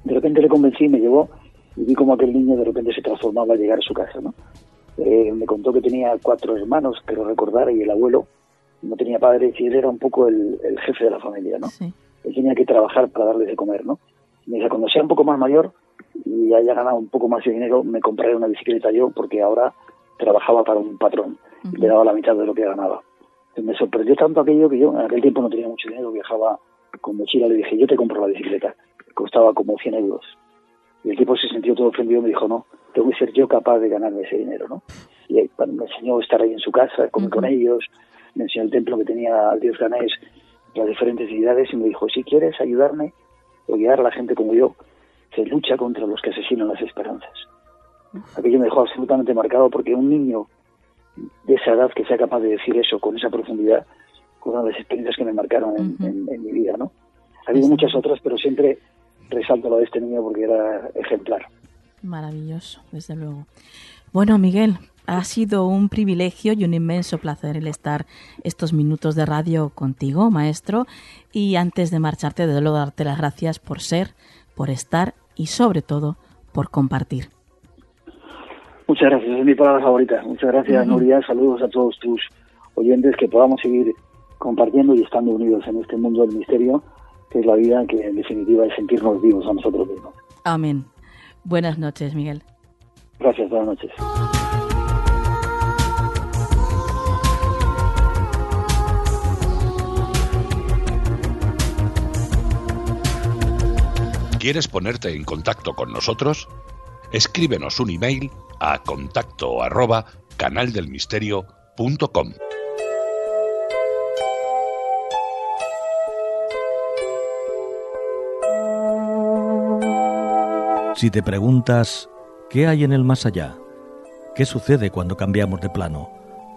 De repente le convencí y me llevó y vi como aquel niño de repente se transformaba al llegar a su casa, ¿no? Eh, me contó que tenía cuatro hermanos, creo recordar, y el abuelo no tenía padre y él era un poco el, el jefe de la familia, ¿no? Sí. Él tenía que trabajar para darles de comer, ¿no? Me dice, cuando sea un poco más mayor y haya ganado un poco más de dinero, me compraré una bicicleta yo, porque ahora trabajaba para un patrón y le daba la mitad de lo que ganaba. Entonces, me sorprendió tanto aquello que yo en aquel tiempo no tenía mucho dinero, viajaba con mochila, le dije, yo te compro la bicicleta. Costaba como 100 euros. Y el tipo se sintió todo ofendido y me dijo, no, tengo que ser yo capaz de ganarme ese dinero, ¿no? Y bueno, me enseñó a estar ahí en su casa, comer con Ujú. ellos, me enseñó el templo que tenía al dios ganés, las diferentes deidades, y me dijo, si quieres ayudarme o guiar a la gente como yo, se lucha contra los que asesinan las esperanzas. Aquello me dejó absolutamente marcado porque un niño de esa edad que sea capaz de decir eso con esa profundidad, con una de las experiencias que me marcaron en, Ujú. en- en mi vida, ¿no? Ha habido muchas otras, pero siempre resalto lo de este niño porque era ejemplar. Maravilloso, desde luego. Bueno, Miguel, ha sido un privilegio y un inmenso placer el estar estos minutos de radio contigo, maestro. Y antes de marcharte, desde luego darte las gracias por ser, por estar y sobre todo por compartir. Muchas gracias, es mi palabra favorita. Muchas gracias, Nuria. Saludos a todos tus oyentes, que podamos seguir compartiendo y estando unidos en este mundo del misterio, que es la vida, que en definitiva es sentirnos vivos a nosotros mismos. Amén. Buenas noches, Miguel. Gracias, buenas noches. ¿Quieres ponerte en contacto con nosotros? Escríbenos un email a contacto arroba canaldelmisterio.com. Si te preguntas, ¿qué hay en el más allá? ¿Qué sucede cuando cambiamos de plano?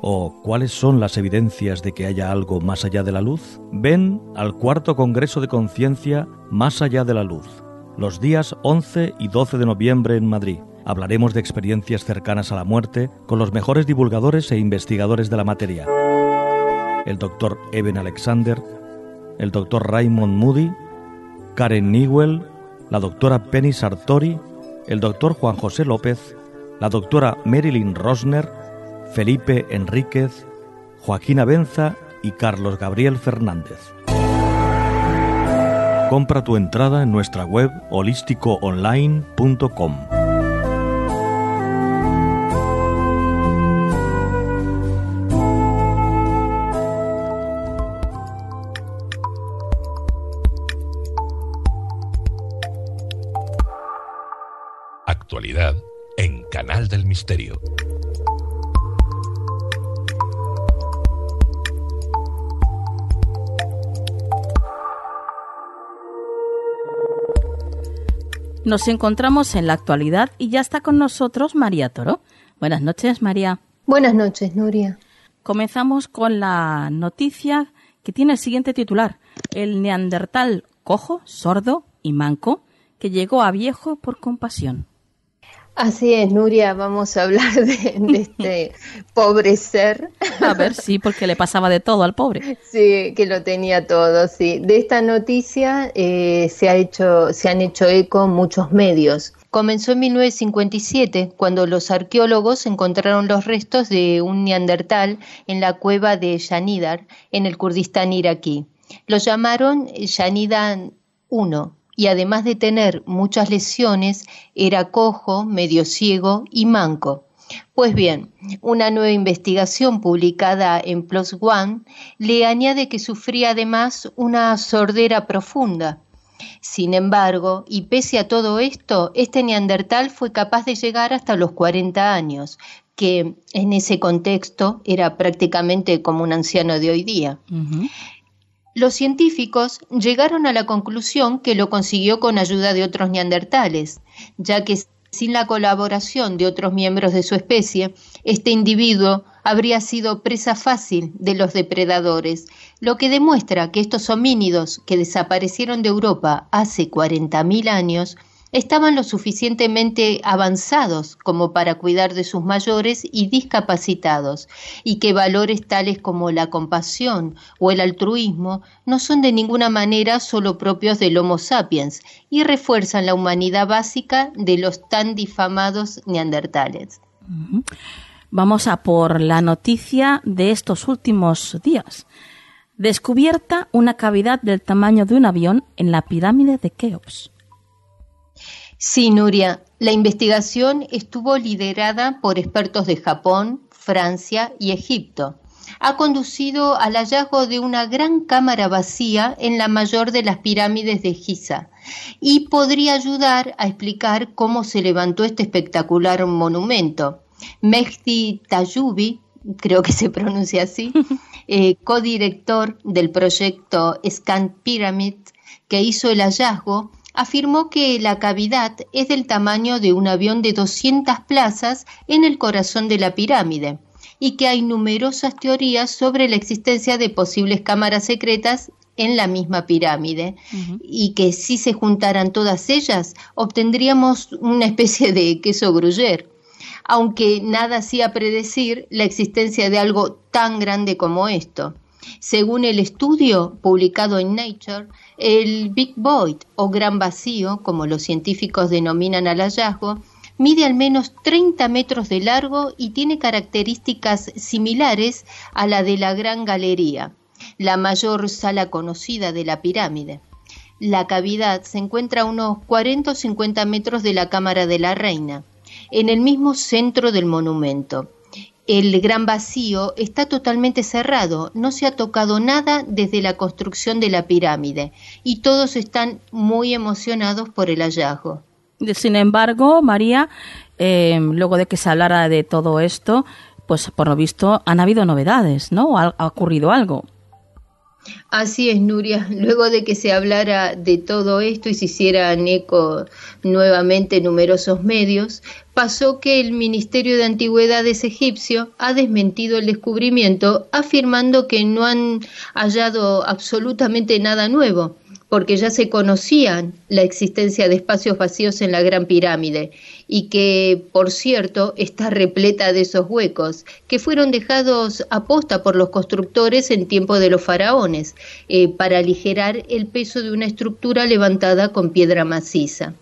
¿O cuáles son las evidencias de que haya algo más allá de la luz? Ven al cuarto Congreso de Conciencia Más allá de la luz, los días 11 y 12 de noviembre en Madrid. Hablaremos de experiencias cercanas a la muerte con los mejores divulgadores e investigadores de la materia. El doctor Eben Alexander, el doctor Raymond Moody, Karen Newell, la doctora Penny Sartori, el doctor Juan José López, la doctora Marilyn Rosner, Felipe Enríquez, Joaquín Benza y Carlos Gabriel Fernández. Compra tu entrada en nuestra web holísticoonline.com. Actualidad en Canal del Misterio. Nos encontramos en la actualidad y ya está con nosotros María Toro. Buenas noches, María. Buenas noches, Nuria. Comenzamos con la noticia que tiene el siguiente titular. El neandertal cojo, sordo y manco que llegó a viejo por compasión. Así es, Nuria, vamos a hablar de, este pobre ser. A ver, sí, porque le pasaba de todo al pobre. Sí, que lo tenía todo, sí. De esta noticia eh, se, ha hecho, se han hecho eco muchos medios. Comenzó en 1957, cuando los arqueólogos encontraron los restos de un neandertal en la cueva de Yanidar, en el Kurdistán iraquí. Lo llamaron Yanidar I y además de tener muchas lesiones, era cojo, medio ciego y manco. Pues bien, una nueva investigación publicada en Plus One le añade que sufría además una sordera profunda. Sin embargo, y pese a todo esto, este neandertal fue capaz de llegar hasta los 40 años, que en ese contexto era prácticamente como un anciano de hoy día. Los científicos llegaron a la conclusión que lo consiguió con ayuda de otros neandertales, ya que sin la colaboración de otros miembros de su especie, este individuo habría sido presa fácil de los depredadores, lo que demuestra que estos homínidos que desaparecieron de Europa hace 40.000 años estaban lo suficientemente avanzados como para cuidar de sus mayores y discapacitados, y que valores tales como la compasión o el altruismo no son de ninguna manera solo propios del Homo sapiens y refuerzan la humanidad básica de los tan difamados neandertales. Vamos a por la noticia de estos últimos días. Descubierta una cavidad del tamaño de un avión en la pirámide de Keops. Sí, Nuria, la investigación estuvo liderada por expertos de Japón, Francia y Egipto. Ha conducido al hallazgo de una gran cámara vacía en la mayor de las pirámides de Giza y podría ayudar a explicar cómo se levantó este espectacular monumento. Mehdi Tayubi, creo que se pronuncia así, eh, codirector del proyecto Scan Pyramid, que hizo el hallazgo, afirmó que la cavidad es del tamaño de un avión de 200 plazas en el corazón de la pirámide y que hay numerosas teorías sobre la existencia de posibles cámaras secretas en la misma pirámide y que si se juntaran todas ellas obtendríamos una especie de queso gruyer, aunque nada hacía predecir la existencia de algo tan grande como esto. Según el estudio publicado en Nature, el Big Void o gran vacío, como los científicos denominan al hallazgo, mide al menos 30 metros de largo y tiene características similares a la de la Gran Galería, la mayor sala conocida de la pirámide. La cavidad se encuentra a unos 40 o 50 metros de la Cámara de la Reina, en el mismo centro del monumento el gran vacío está totalmente cerrado, no se ha tocado nada desde la construcción de la pirámide y todos están muy emocionados por el hallazgo. Sin embargo, María, eh, luego de que se hablara de todo esto, pues por lo visto han habido novedades, ¿no? ha ocurrido algo. Así es, Nuria. Luego de que se hablara de todo esto y se hicieran eco nuevamente numerosos medios, pasó que el Ministerio de Antigüedades egipcio ha desmentido el descubrimiento, afirmando que no han hallado absolutamente nada nuevo, porque ya se conocían la existencia de espacios vacíos en la Gran Pirámide y que, por cierto, está repleta de esos huecos, que fueron dejados a posta por los constructores en tiempo de los faraones, eh, para aligerar el peso de una estructura levantada con piedra maciza.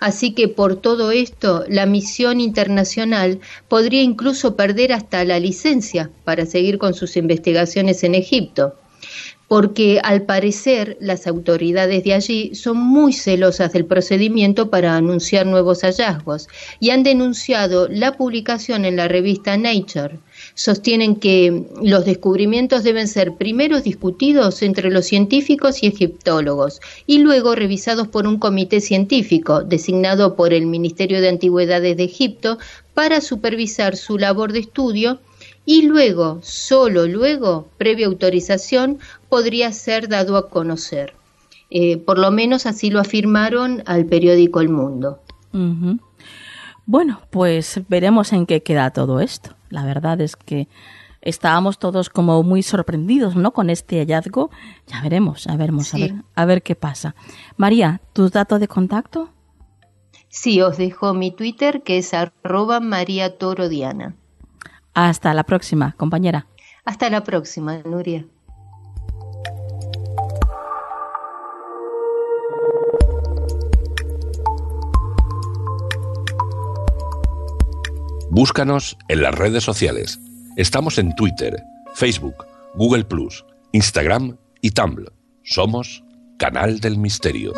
Así que por todo esto, la misión internacional podría incluso perder hasta la licencia para seguir con sus investigaciones en Egipto porque al parecer las autoridades de allí son muy celosas del procedimiento para anunciar nuevos hallazgos y han denunciado la publicación en la revista Nature. Sostienen que los descubrimientos deben ser primero discutidos entre los científicos y egiptólogos y luego revisados por un comité científico designado por el Ministerio de Antigüedades de Egipto para supervisar su labor de estudio y luego, solo luego, previa autorización, podría ser dado a conocer. Eh, por lo menos así lo afirmaron al periódico El Mundo. Bueno, pues veremos en qué queda todo esto. La verdad es que estábamos todos como muy sorprendidos, ¿no? Con este hallazgo. Ya veremos, a veremos, a ver, a ver qué pasa. María, ¿tus datos de contacto? Sí, os dejo mi Twitter que es arroba María Toro Diana. Hasta la próxima, compañera. Hasta la próxima, Nuria. Búscanos en las redes sociales. Estamos en Twitter, Facebook, Google Instagram y Tumblr. Somos Canal del Misterio.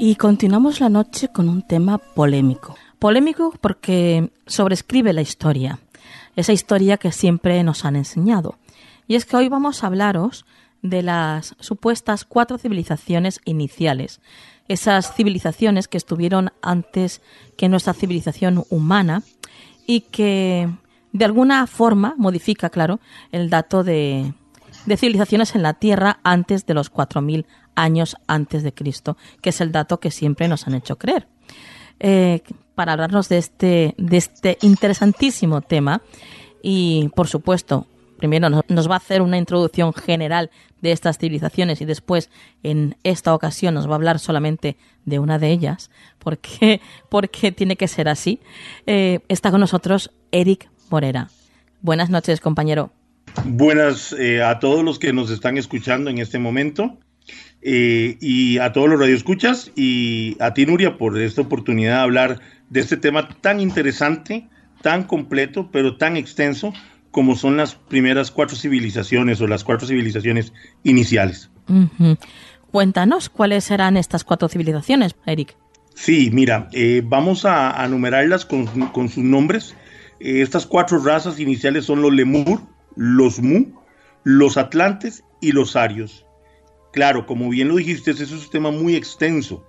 Y continuamos la noche con un tema polémico. Polémico porque sobrescribe la historia, esa historia que siempre nos han enseñado. Y es que hoy vamos a hablaros de las supuestas cuatro civilizaciones iniciales, esas civilizaciones que estuvieron antes que nuestra civilización humana y que de alguna forma modifica, claro, el dato de, de civilizaciones en la Tierra antes de los 4.000 años antes de Cristo, que es el dato que siempre nos han hecho creer. Eh, para hablarnos de este, de este interesantísimo tema y, por supuesto, primero nos va a hacer una introducción general de estas civilizaciones y después, en esta ocasión, nos va a hablar solamente de una de ellas, porque, porque tiene que ser así. Eh, está con nosotros Eric Morera. Buenas noches, compañero. Buenas eh, a todos los que nos están escuchando en este momento. Eh, y a todos los radioescuchas y a ti, Nuria, por esta oportunidad de hablar de este tema tan interesante, tan completo, pero tan extenso como son las primeras cuatro civilizaciones o las cuatro civilizaciones iniciales. Cuéntanos cuáles serán estas cuatro civilizaciones, Eric. Sí, mira, eh, vamos a, numerarlas con, sus nombres. Eh, estas cuatro razas iniciales son los Lemur, los Mu, los Atlantes y los Arios. Claro, como bien lo dijiste, es un tema muy extenso,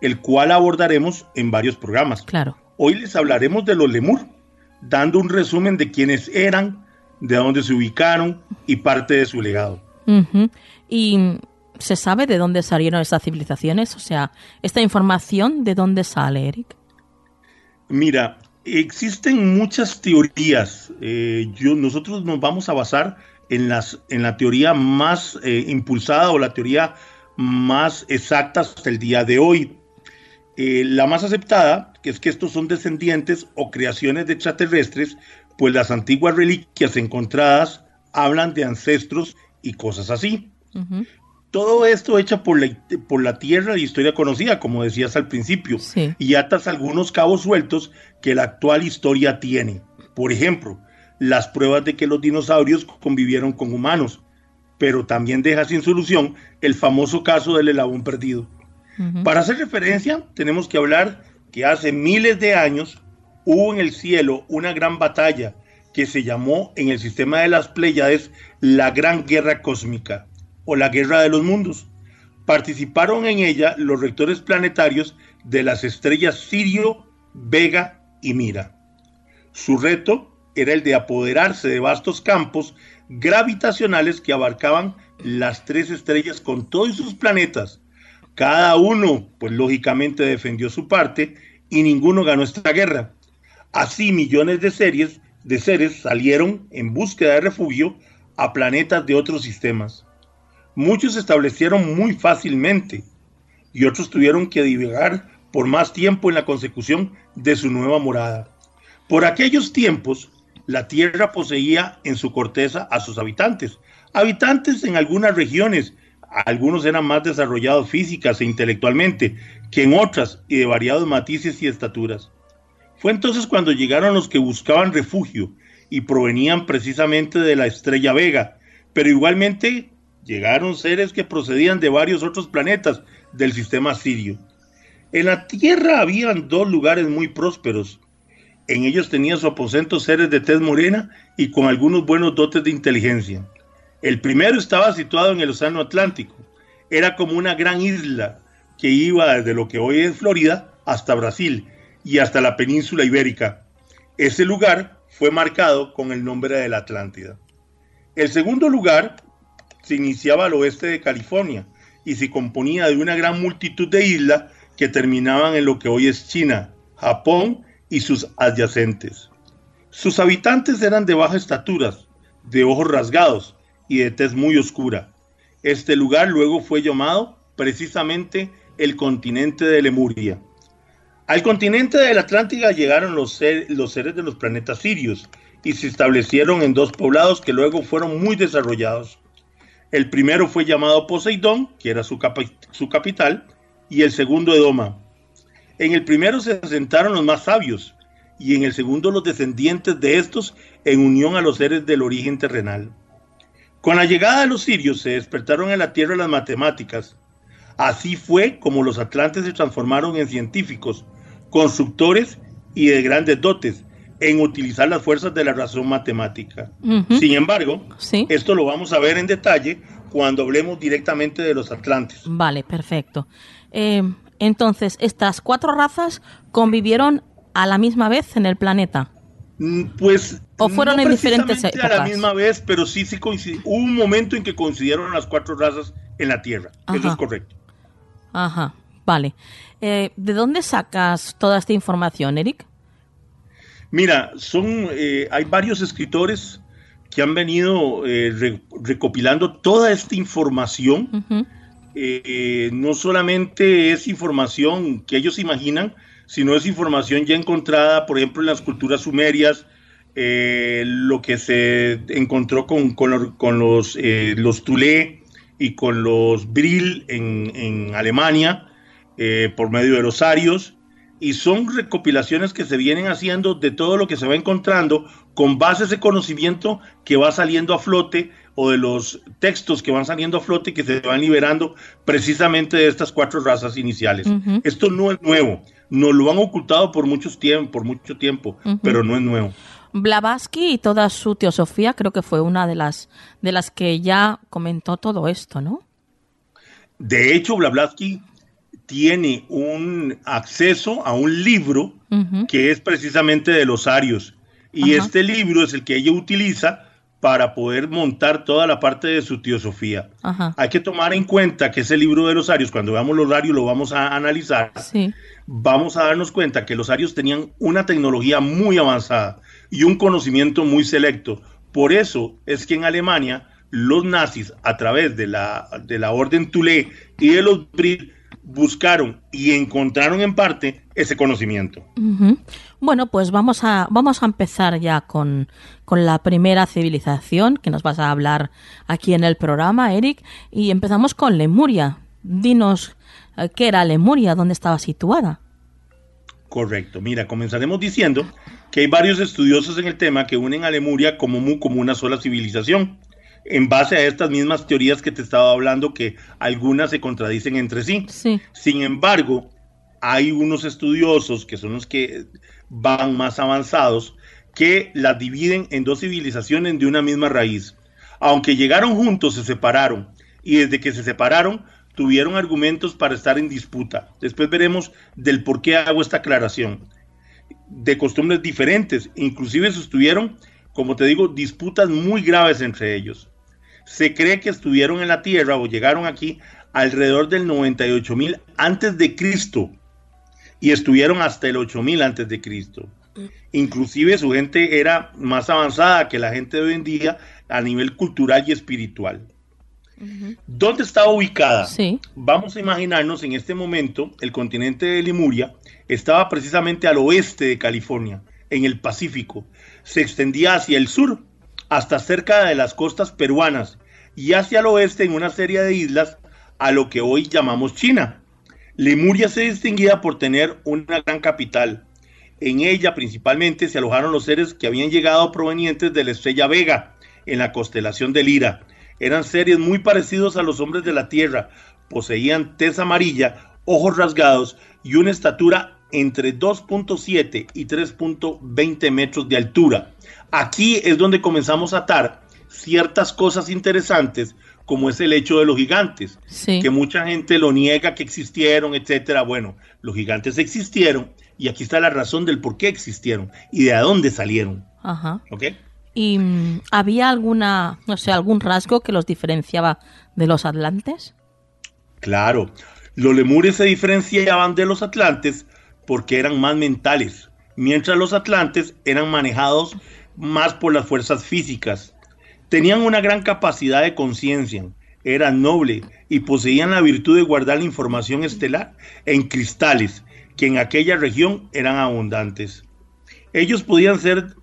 el cual abordaremos en varios programas. Claro. Hoy les hablaremos de los lemur, dando un resumen de quiénes eran, de dónde se ubicaron y parte de su legado. ¿Y se sabe de dónde salieron esas civilizaciones? O sea, ¿esta información de dónde sale, Eric? Mira, existen muchas teorías. Eh, yo, nosotros nos vamos a basar en, las, en la teoría más eh, impulsada o la teoría más exacta hasta el día de hoy. Eh, la más aceptada, que es que estos son descendientes o creaciones de extraterrestres, pues las antiguas reliquias encontradas hablan de ancestros y cosas así. Todo esto hecha por la, por la tierra y historia conocida, como decías al principio, y atas algunos cabos sueltos que la actual historia tiene. Por ejemplo, las pruebas de que los dinosaurios convivieron con humanos, pero también deja sin solución el famoso caso del elabón perdido. Para hacer referencia, tenemos que hablar que hace miles de años hubo en el cielo una gran batalla que se llamó en el sistema de las Pléyades la Gran Guerra Cósmica o la Guerra de los Mundos. Participaron en ella los rectores planetarios de las estrellas Sirio, Vega y Mira. Su reto era el de apoderarse de vastos campos gravitacionales que abarcaban las tres estrellas con todos sus planetas. Cada uno, pues lógicamente defendió su parte y ninguno ganó esta guerra. Así millones de series de seres salieron en búsqueda de refugio a planetas de otros sistemas. Muchos se establecieron muy fácilmente y otros tuvieron que divagar por más tiempo en la consecución de su nueva morada. Por aquellos tiempos, la Tierra poseía en su corteza a sus habitantes, habitantes en algunas regiones, algunos eran más desarrollados físicas e intelectualmente que en otras y de variados matices y estaturas. Fue entonces cuando llegaron los que buscaban refugio y provenían precisamente de la estrella Vega, pero igualmente llegaron seres que procedían de varios otros planetas del sistema sirio. En la Tierra habían dos lugares muy prósperos. En ellos tenían su aposento seres de tez morena y con algunos buenos dotes de inteligencia. El primero estaba situado en el Océano Atlántico. Era como una gran isla que iba desde lo que hoy es Florida hasta Brasil y hasta la península ibérica. Ese lugar fue marcado con el nombre de la Atlántida. El segundo lugar se iniciaba al oeste de California y se componía de una gran multitud de islas que terminaban en lo que hoy es China, Japón y sus adyacentes. Sus habitantes eran de baja estatura, de ojos rasgados y de tez muy oscura. Este lugar luego fue llamado precisamente el continente de Lemuria. Al continente de la Atlántida llegaron los, los seres de los planetas sirios y se establecieron en dos poblados que luego fueron muy desarrollados. El primero fue llamado Poseidón, que era su, su capital, y el segundo Edoma. En el primero se asentaron los más sabios y en el segundo los descendientes de estos en unión a los seres del origen terrenal. Con la llegada de los sirios se despertaron en la tierra las matemáticas. Así fue como los atlantes se transformaron en científicos, constructores y de grandes dotes en utilizar las fuerzas de la razón matemática. Sin embargo, esto lo vamos a ver en detalle cuando hablemos directamente de los atlantes. Vale, perfecto. Eh, entonces, estas cuatro razas convivieron a la misma vez en el planeta. Mm, pues. ¿O fueron en diferentes épocas? a la misma vez, pero sí, sí coincidió. Hubo un momento en que coincidieron las cuatro razas en la Tierra. Eso es correcto. Ajá, vale. Eh, ¿De dónde sacas toda esta información, Eric? Mira, son, eh, hay varios escritores que han venido recopilando toda esta información. Eh, no solamente es información que ellos imaginan, sino es información ya encontrada, por ejemplo, en las culturas sumerias, eh, lo que se encontró con, los, eh, los Tulé y con los Bril en, Alemania, por medio de los arios, y son recopilaciones que se vienen haciendo de todo lo que se va encontrando con bases de conocimiento que va saliendo a flote o de los textos que van saliendo a flote y que se van liberando precisamente de estas cuatro razas iniciales. Esto no es nuevo, nos lo han ocultado por, muchos tiempo, por mucho tiempo, pero no es nuevo. Blavatsky y toda su teosofía creo que fue una de las, de las que ya comentó todo esto, ¿no? De hecho, Blavatsky tiene un acceso a un libro que es precisamente de los arios. Y este libro es el que ella utiliza para poder montar toda la parte de su teosofía. Hay que tomar en cuenta que ese libro de los arios, cuando veamos los arios lo vamos a analizar, vamos a darnos cuenta que los arios tenían una tecnología muy avanzada y un conocimiento muy selecto. Por eso es que en Alemania los nazis, a través de la, de la orden Tulé y de los Brit, buscaron y encontraron en parte ese conocimiento. Bueno, pues vamos a, vamos a empezar ya con, la primera civilización que nos vas a hablar aquí en el programa, Eric, y empezamos con Lemuria. Dinos eh, qué era Lemuria, dónde estaba situada. Correcto, mira, comenzaremos diciendo que hay varios estudiosos en el tema que unen a Lemuria como, como una sola civilización en base a estas mismas teorías que te estaba hablando, que algunas se contradicen entre sí. Sin embargo, hay unos estudiosos que son los que van más avanzados que las dividen en dos civilizaciones de una misma raíz. Aunque llegaron juntos, se separaron y desde que se separaron tuvieron argumentos para estar en disputa. Después veremos del por qué hago esta aclaración. De costumbres diferentes, inclusive sostuvieron, como te digo, disputas muy graves entre ellos. Se cree que estuvieron en la Tierra o llegaron aquí alrededor del 98 mil antes de Cristo y estuvieron hasta el 8000 antes de Cristo. Inclusive su gente era más avanzada que la gente de hoy en día a nivel cultural y espiritual. ¿Dónde estaba ubicada? Sí. Vamos a imaginarnos en este momento el continente de Lemuria estaba precisamente al oeste de California, en el Pacífico. Se extendía hacia el sur, hasta cerca de las costas peruanas, y hacia el oeste en una serie de islas a lo que hoy llamamos China. Lemuria se distinguía por tener una gran capital. En ella principalmente se alojaron los seres que habían llegado provenientes de la estrella Vega, en la constelación de Lira. Eran seres muy parecidos a los hombres de la Tierra. Poseían tez amarilla, ojos rasgados y una estatura entre 2.7 y 3.20 metros de altura. Aquí es donde comenzamos a atar ciertas cosas interesantes, como es el hecho de los gigantes, que mucha gente lo niega que existieron, etcétera. Bueno, los gigantes existieron y aquí está la razón del por qué existieron y de dónde salieron. Ajá. ¿Ok? ¿Y mm, había alguna, no sé, algún rasgo que los diferenciaba de los atlantes? Claro, los lemures se diferenciaban de los atlantes porque eran más mentales, mientras los atlantes eran manejados más por las fuerzas físicas. Tenían una gran capacidad de conciencia, eran nobles y poseían la virtud de guardar la información estelar en cristales, que en aquella región eran abundantes. Ellos podían ser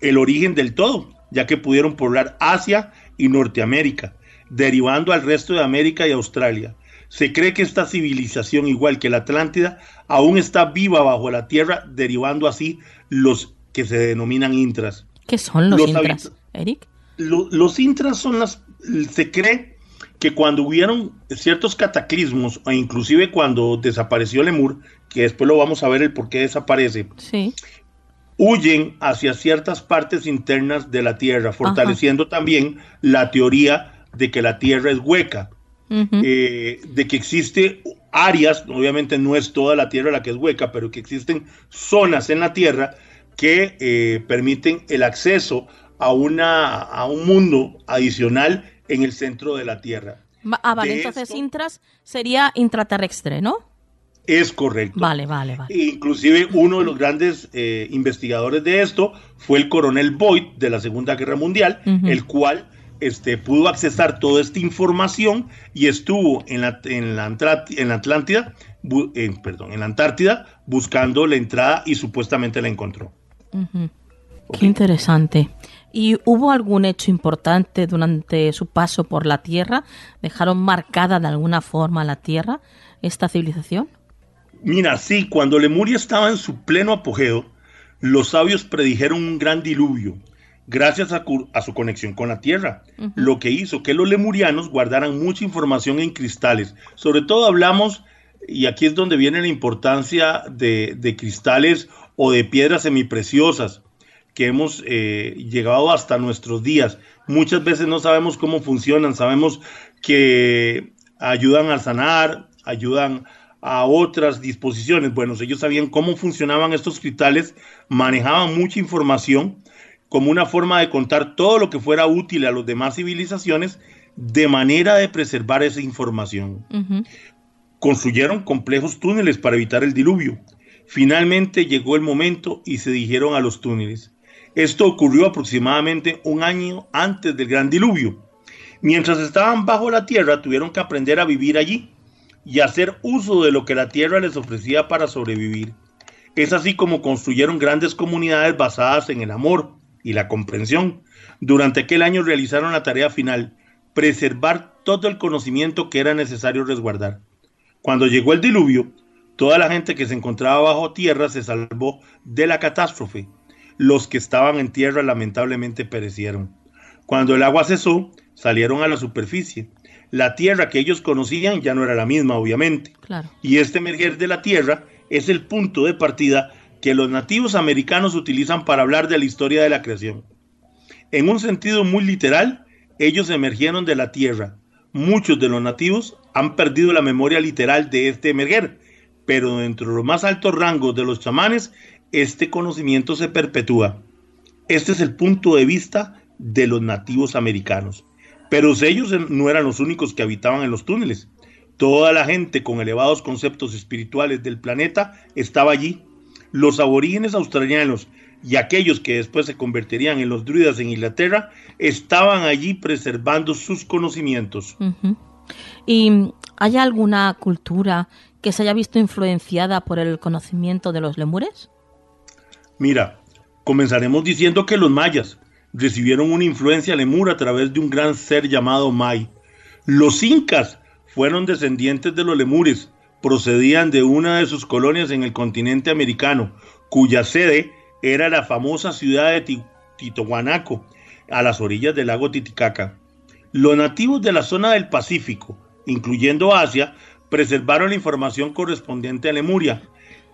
el origen del todo, ya que pudieron poblar Asia y Norteamérica, derivando al resto de América y Australia. Se cree que esta civilización, igual que la Atlántida, aún está viva bajo la tierra, derivando así los que se denominan intras. ¿Qué son los, intras, Eric? los intras son las... Se cree que cuando hubieron ciertos cataclismos, o inclusive cuando desapareció Lemur, que después lo vamos a ver el por qué desaparece, sí huyen hacia ciertas partes internas de la Tierra, fortaleciendo también la teoría de que la Tierra es hueca, eh, de que existe áreas, obviamente no es toda la Tierra la que es hueca, pero que existen zonas en la Tierra que eh, permiten el acceso a, una, a un mundo adicional en el centro de la Tierra. Ah, vale, entonces intras sería intraterrestre, ¿no? Es correcto. Vale, vale, vale. Inclusive uno de los grandes eh, investigadores de esto fue el coronel Boyd de la Segunda Guerra Mundial, el cual este, pudo accesar toda esta información y estuvo en la, en la, en la Atlántida, perdón, en la Antártida buscando la entrada y supuestamente la encontró. Qué interesante. ¿Y hubo algún hecho importante durante su paso por la Tierra? ¿Dejaron marcada de alguna forma la Tierra, esta civilización? Mira, sí, cuando Lemuria estaba en su pleno apogeo, los sabios predijeron un gran diluvio, gracias a, su conexión con la Tierra, lo que hizo que los lemurianos guardaran mucha información en cristales. Sobre todo hablamos, y aquí es donde viene la importancia de, cristales o de piedras semipreciosas que hemos eh, llegado hasta nuestros días. Muchas veces no sabemos cómo funcionan, sabemos que ayudan a sanar, ayudan a otras disposiciones. Bueno, ellos sabían cómo funcionaban estos cristales, manejaban mucha información como una forma de contar todo lo que fuera útil a las demás civilizaciones de manera de preservar esa información. Construyeron complejos túneles para evitar el diluvio. Finalmente llegó el momento y se dijeron a los túneles. Esto ocurrió aproximadamente un año antes del gran diluvio. Mientras estaban bajo la tierra, tuvieron que aprender a vivir allí y hacer uso de lo que la tierra les ofrecía para sobrevivir. Es así como construyeron grandes comunidades basadas en el amor y la comprensión. Durante aquel año realizaron la tarea final, preservar todo el conocimiento que era necesario resguardar. Cuando llegó el diluvio, toda la gente que se encontraba bajo tierra se salvó de la catástrofe. Los que estaban en tierra lamentablemente perecieron. Cuando el agua cesó, salieron a la superficie la tierra que ellos conocían ya no era la misma, obviamente. Y este emerger de la tierra es el punto de partida que los nativos americanos utilizan para hablar de la historia de la creación. En un sentido muy literal, ellos emergieron de la tierra. Muchos de los nativos han perdido la memoria literal de este emerger, pero dentro de los más altos rangos de los chamanes, este conocimiento se perpetúa. Este es el punto de vista de los nativos americanos. Pero ellos no eran los únicos que habitaban en los túneles. Toda la gente con elevados conceptos espirituales del planeta estaba allí. Los aborígenes australianos y aquellos que después se convertirían en los druidas en Inglaterra estaban allí preservando sus conocimientos. ¿Y hay alguna cultura que se haya visto influenciada por el conocimiento de los lemures? Mira, comenzaremos diciendo que los mayas recibieron una influencia lemur a través de un gran ser llamado Mai. Los incas fueron descendientes de los lemures, procedían de una de sus colonias en el continente americano, cuya sede era la famosa ciudad de Titohuanaco, a las orillas del lago Titicaca. Los nativos de la zona del Pacífico, incluyendo Asia, preservaron la información correspondiente a Lemuria.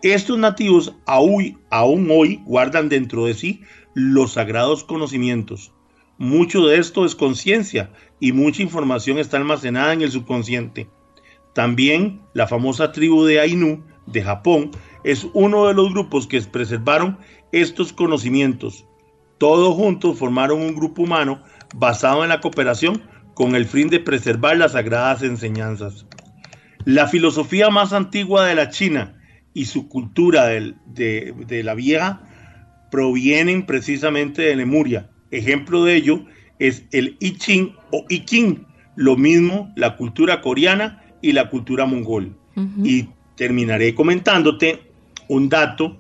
Estos nativos aún, aún hoy guardan dentro de sí los sagrados conocimientos. Mucho de esto es conciencia y mucha información está almacenada en el subconsciente. También la famosa tribu de Ainu de Japón es uno de los grupos que preservaron estos conocimientos. Todos juntos formaron un grupo humano basado en la cooperación con el fin de preservar las sagradas enseñanzas. La filosofía más antigua de la China y su cultura de, la vieja provienen precisamente de Lemuria. Ejemplo de ello es el I Ching o I Ching, lo mismo la cultura coreana y la cultura mongol. Y terminaré comentándote un dato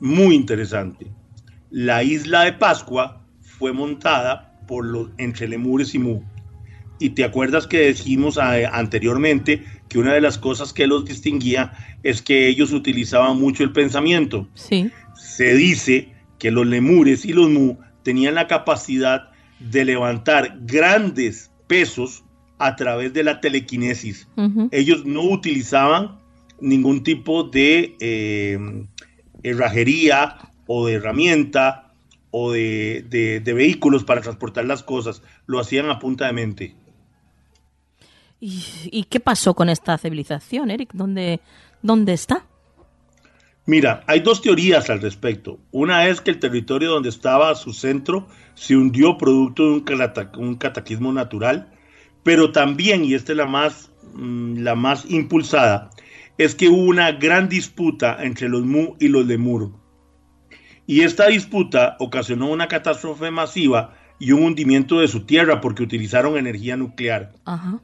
muy interesante. La isla de Pascua fue montada por los entre lemures y mu. Y te acuerdas que dijimos eh, anteriormente que una de las cosas que los distinguía es que ellos utilizaban mucho el pensamiento. Sí. Se dice que los lemures y los mu tenían la capacidad de levantar grandes pesos a través de la telequinesis. Ellos no utilizaban ningún tipo de eh, herrajería o de herramienta o de, vehículos para transportar las cosas. Lo hacían a punta de mente. ¿Y, qué pasó con esta civilización, Eric? ¿Dónde, ¿Dónde está? Mira, hay dos teorías al respecto. Una es que el territorio donde estaba su centro se hundió producto de un, un cataclismo natural, pero también, y esta es la más, mm, la más impulsada, es que hubo una gran disputa entre los Mu y los Lemur. Y esta disputa ocasionó una catástrofe masiva y un hundimiento de su tierra porque utilizaron energía nuclear.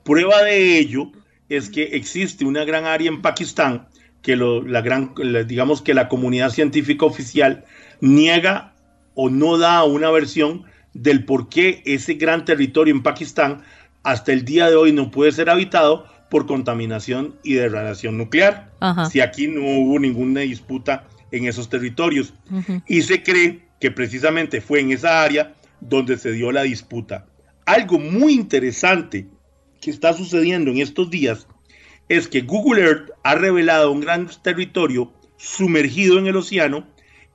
Prueba de ello es que existe una gran área en Pakistán que la gran, digamos que la comunidad científica oficial niega o no da una versión del por qué ese gran territorio en Pakistán hasta el día de hoy no puede ser habitado por contaminación y degradación nuclear. Si aquí no hubo ninguna disputa en esos territorios. Y se cree que precisamente fue en esa área donde se dio la disputa. Algo muy interesante que está sucediendo en estos días es que Google Earth ha revelado un gran territorio sumergido en el océano,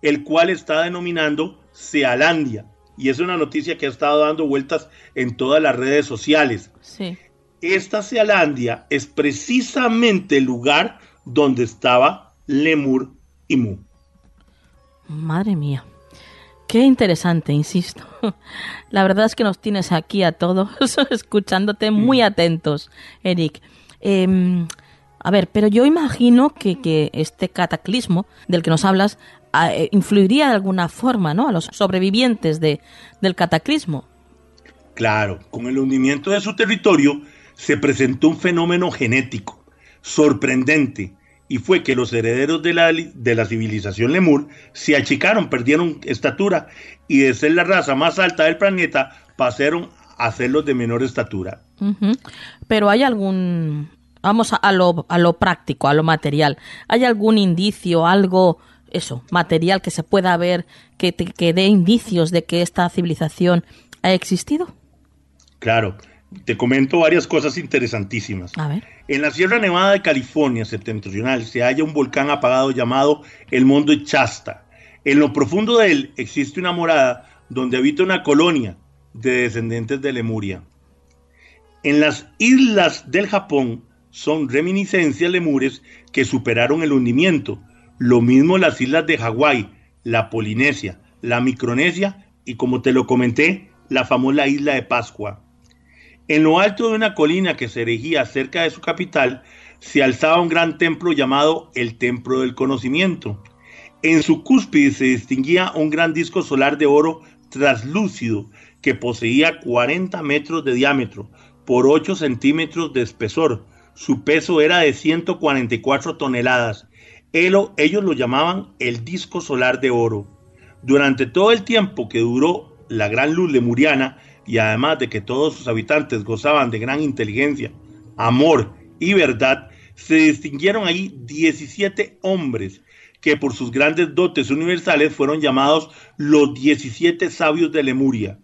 el cual está denominando Sealandia. Y es una noticia que ha estado dando vueltas en todas las redes sociales. Sí esta Sealandia es precisamente el lugar donde estaba Lemur y Mu. Madre mía. Qué interesante, insisto. La verdad es que nos tienes aquí a todos escuchándote muy atentos, Eric. Em, a ver, pero yo imagino que, este cataclismo del que nos hablas eh, influiría de alguna forma ¿no? a los sobrevivientes de, del cataclismo. Claro, con el hundimiento de su territorio, se presentó un fenómeno genético sorprendente y fue que los herederos de la, de la civilización lemur se achicaron, perdieron estatura y de ser la raza más alta del planeta pasaron a ser los de menor estatura. Pero hay algún, vamos a, lo, a lo práctico, a lo material, ¿hay algún indicio, algo, eso, material que se pueda ver, que, que dé indicios de que esta civilización ha existido? Claro, te comento varias cosas interesantísimas. En la Sierra Nevada de California septentrional se halla un volcán apagado llamado el Monte Chasta. En lo profundo de él existe una morada donde habita una colonia de descendientes de Lemuria. En las islas del Japón son reminiscencias lemures que superaron el hundimiento. Lo mismo las islas de Hawái, la Polinesia, la Micronesia y como te lo comenté, la famosa isla de Pascua. En lo alto de una colina que se erigía cerca de su capital, se alzaba un gran templo llamado el Templo del Conocimiento. En su cúspide se distinguía un gran disco solar de oro traslúcido que poseía 40 metros de diámetro por 8 centímetros de espesor. Su peso era de 144 toneladas. Ellos lo llamaban el disco solar de oro. Durante todo el tiempo que duró la gran luz lemuriana, y además de que todos sus habitantes gozaban de gran inteligencia, amor y verdad, se distinguieron ahí 17 hombres que por sus grandes dotes universales fueron llamados los 17 sabios de Lemuria.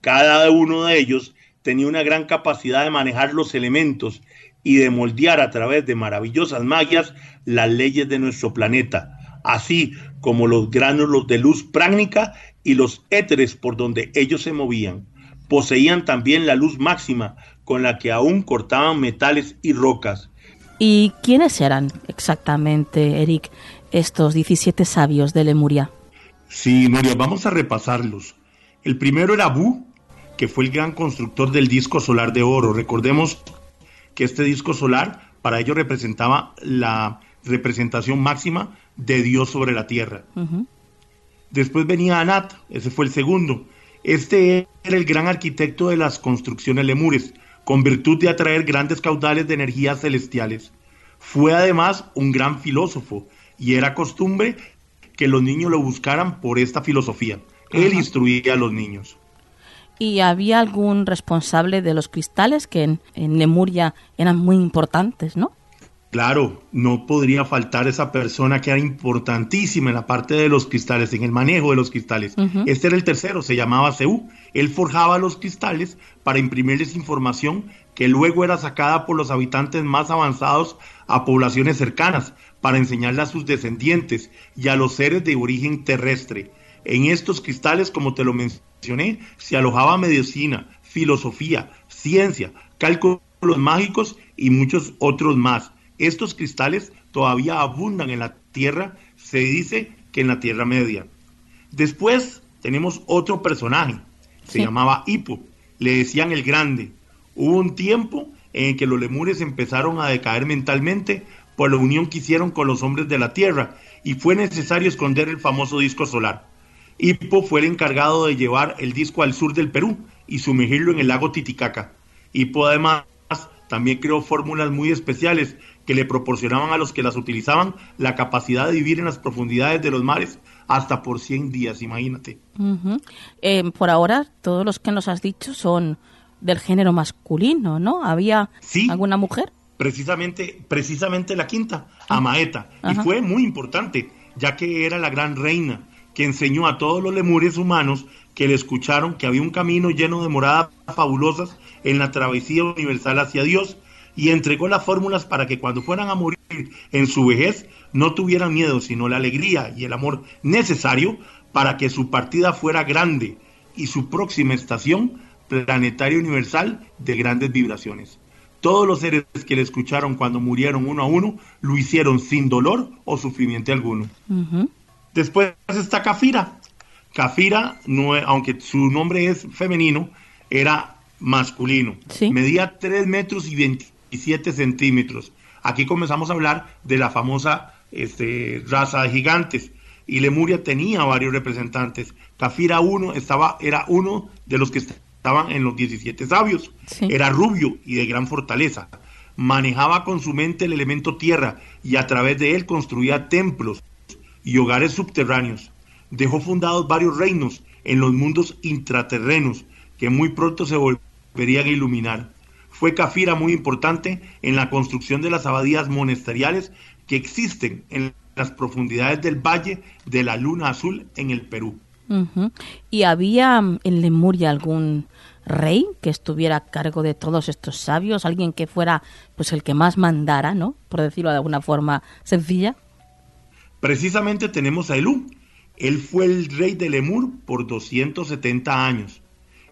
Cada uno de ellos tenía una gran capacidad de manejar los elementos y de moldear a través de maravillosas magias las leyes de nuestro planeta, así como los gránulos de luz práctica y los éteres por donde ellos se movían. Poseían también la luz máxima con la que aún cortaban metales y rocas. ¿Y quiénes eran exactamente, Eric? estos 17 sabios de Lemuria? Sí, Nuria, vamos a repasarlos. El primero era Bu, que fue el gran constructor del disco solar de oro. Recordemos que este disco solar para ellos representaba la representación máxima de Dios sobre la tierra. Después venía Anat, ese fue el segundo. Este era el gran arquitecto de las construcciones lemures, con virtud de atraer grandes caudales de energías celestiales. Fue además un gran filósofo, y era costumbre que los niños lo buscaran por esta filosofía. Él instruía a los niños. ¿Y había algún responsable de los cristales que en, en Lemuria eran muy importantes, no? Claro, no podría faltar esa persona que era importantísima en la parte de los cristales, en el manejo de los cristales. Este era el tercero, se llamaba Seú. Él forjaba los cristales para imprimirles información que luego era sacada por los habitantes más avanzados a poblaciones cercanas, para enseñarle a sus descendientes y a los seres de origen terrestre. En estos cristales, como te lo mencioné, se alojaba medicina, filosofía, ciencia, cálculos mágicos y muchos otros más. Estos cristales todavía abundan en la Tierra, se dice que en la Tierra Media. Después tenemos otro personaje, se llamaba Hipo, le decían el Grande. Hubo un tiempo en que los lemures empezaron a decaer mentalmente por la unión que hicieron con los hombres de la tierra y fue necesario esconder el famoso disco solar. Hippo fue el encargado de llevar el disco al sur del Perú y sumergirlo en el lago Titicaca. Hippo además también creó fórmulas muy especiales que le proporcionaban a los que las utilizaban la capacidad de vivir en las profundidades de los mares hasta por 100 días, imagínate. Eh, por ahora, todos los que nos has dicho son del género masculino, ¿no? ¿Había alguna mujer? precisamente, precisamente la quinta, Amaeta, y fue muy importante, ya que era la gran reina que enseñó a todos los lemures humanos que le escucharon que había un camino lleno de moradas fabulosas en la travesía universal hacia Dios y entregó las fórmulas para que cuando fueran a morir en su vejez no tuvieran miedo, sino la alegría y el amor necesario para que su partida fuera grande y su próxima estación planetaria universal de grandes vibraciones. Todos los seres que le escucharon cuando murieron uno a uno lo hicieron sin dolor o sufrimiento alguno. Después está Cafira. Cafira, no, aunque su nombre es femenino, era masculino. Medía 3 metros y 27 centímetros. Aquí comenzamos a hablar de la famosa este, raza de gigantes. Y Lemuria tenía varios representantes. Cafira uno estaba, era uno de los que estaban en los 17 sabios. Era rubio y de gran fortaleza. Manejaba con su mente el elemento tierra y a través de él construía templos y hogares subterráneos. Dejó fundados varios reinos en los mundos intraterrenos que muy pronto se volverían a iluminar. Fue Cafira muy importante en la construcción de las abadías monasteriales que existen en las profundidades del Valle de la Luna Azul en el Perú. ¿Y había mm, en Lemuria algún rey que estuviera a cargo de todos estos sabios, alguien que fuera pues el que más mandara, ¿no? Por decirlo de alguna forma sencilla. Precisamente tenemos a Elú. Él fue el rey de Lemur por 270 años.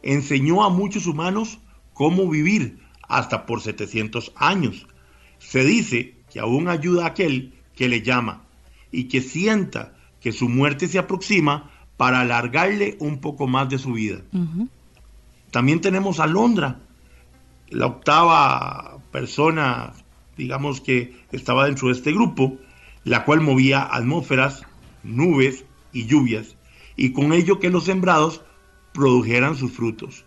Enseñó a muchos humanos cómo vivir hasta por 700 años. Se dice que aún ayuda a aquel que le llama y que sienta que su muerte se aproxima para alargarle un poco más de su vida. También tenemos a Londra, la octava persona, digamos que estaba dentro de este grupo, la cual movía atmósferas, nubes y lluvias, y con ello que los sembrados produjeran sus frutos.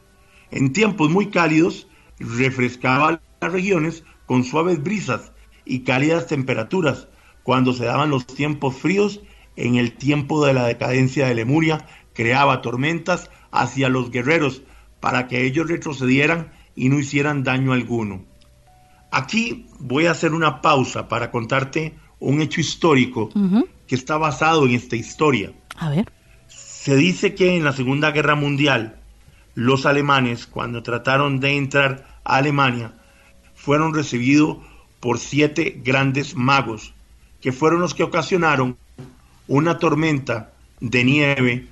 En tiempos muy cálidos, refrescaba las regiones con suaves brisas y cálidas temperaturas, cuando se daban los tiempos fríos, en el tiempo de la decadencia de Lemuria, creaba tormentas hacia los guerreros para que ellos retrocedieran y no hicieran daño alguno. Aquí voy a hacer una pausa para contarte un hecho histórico que está basado en esta historia. A ver. Se dice que en la Segunda Guerra Mundial los alemanes, cuando trataron de entrar a Alemania, fueron recibidos por siete grandes magos, que fueron los que ocasionaron una tormenta de nieve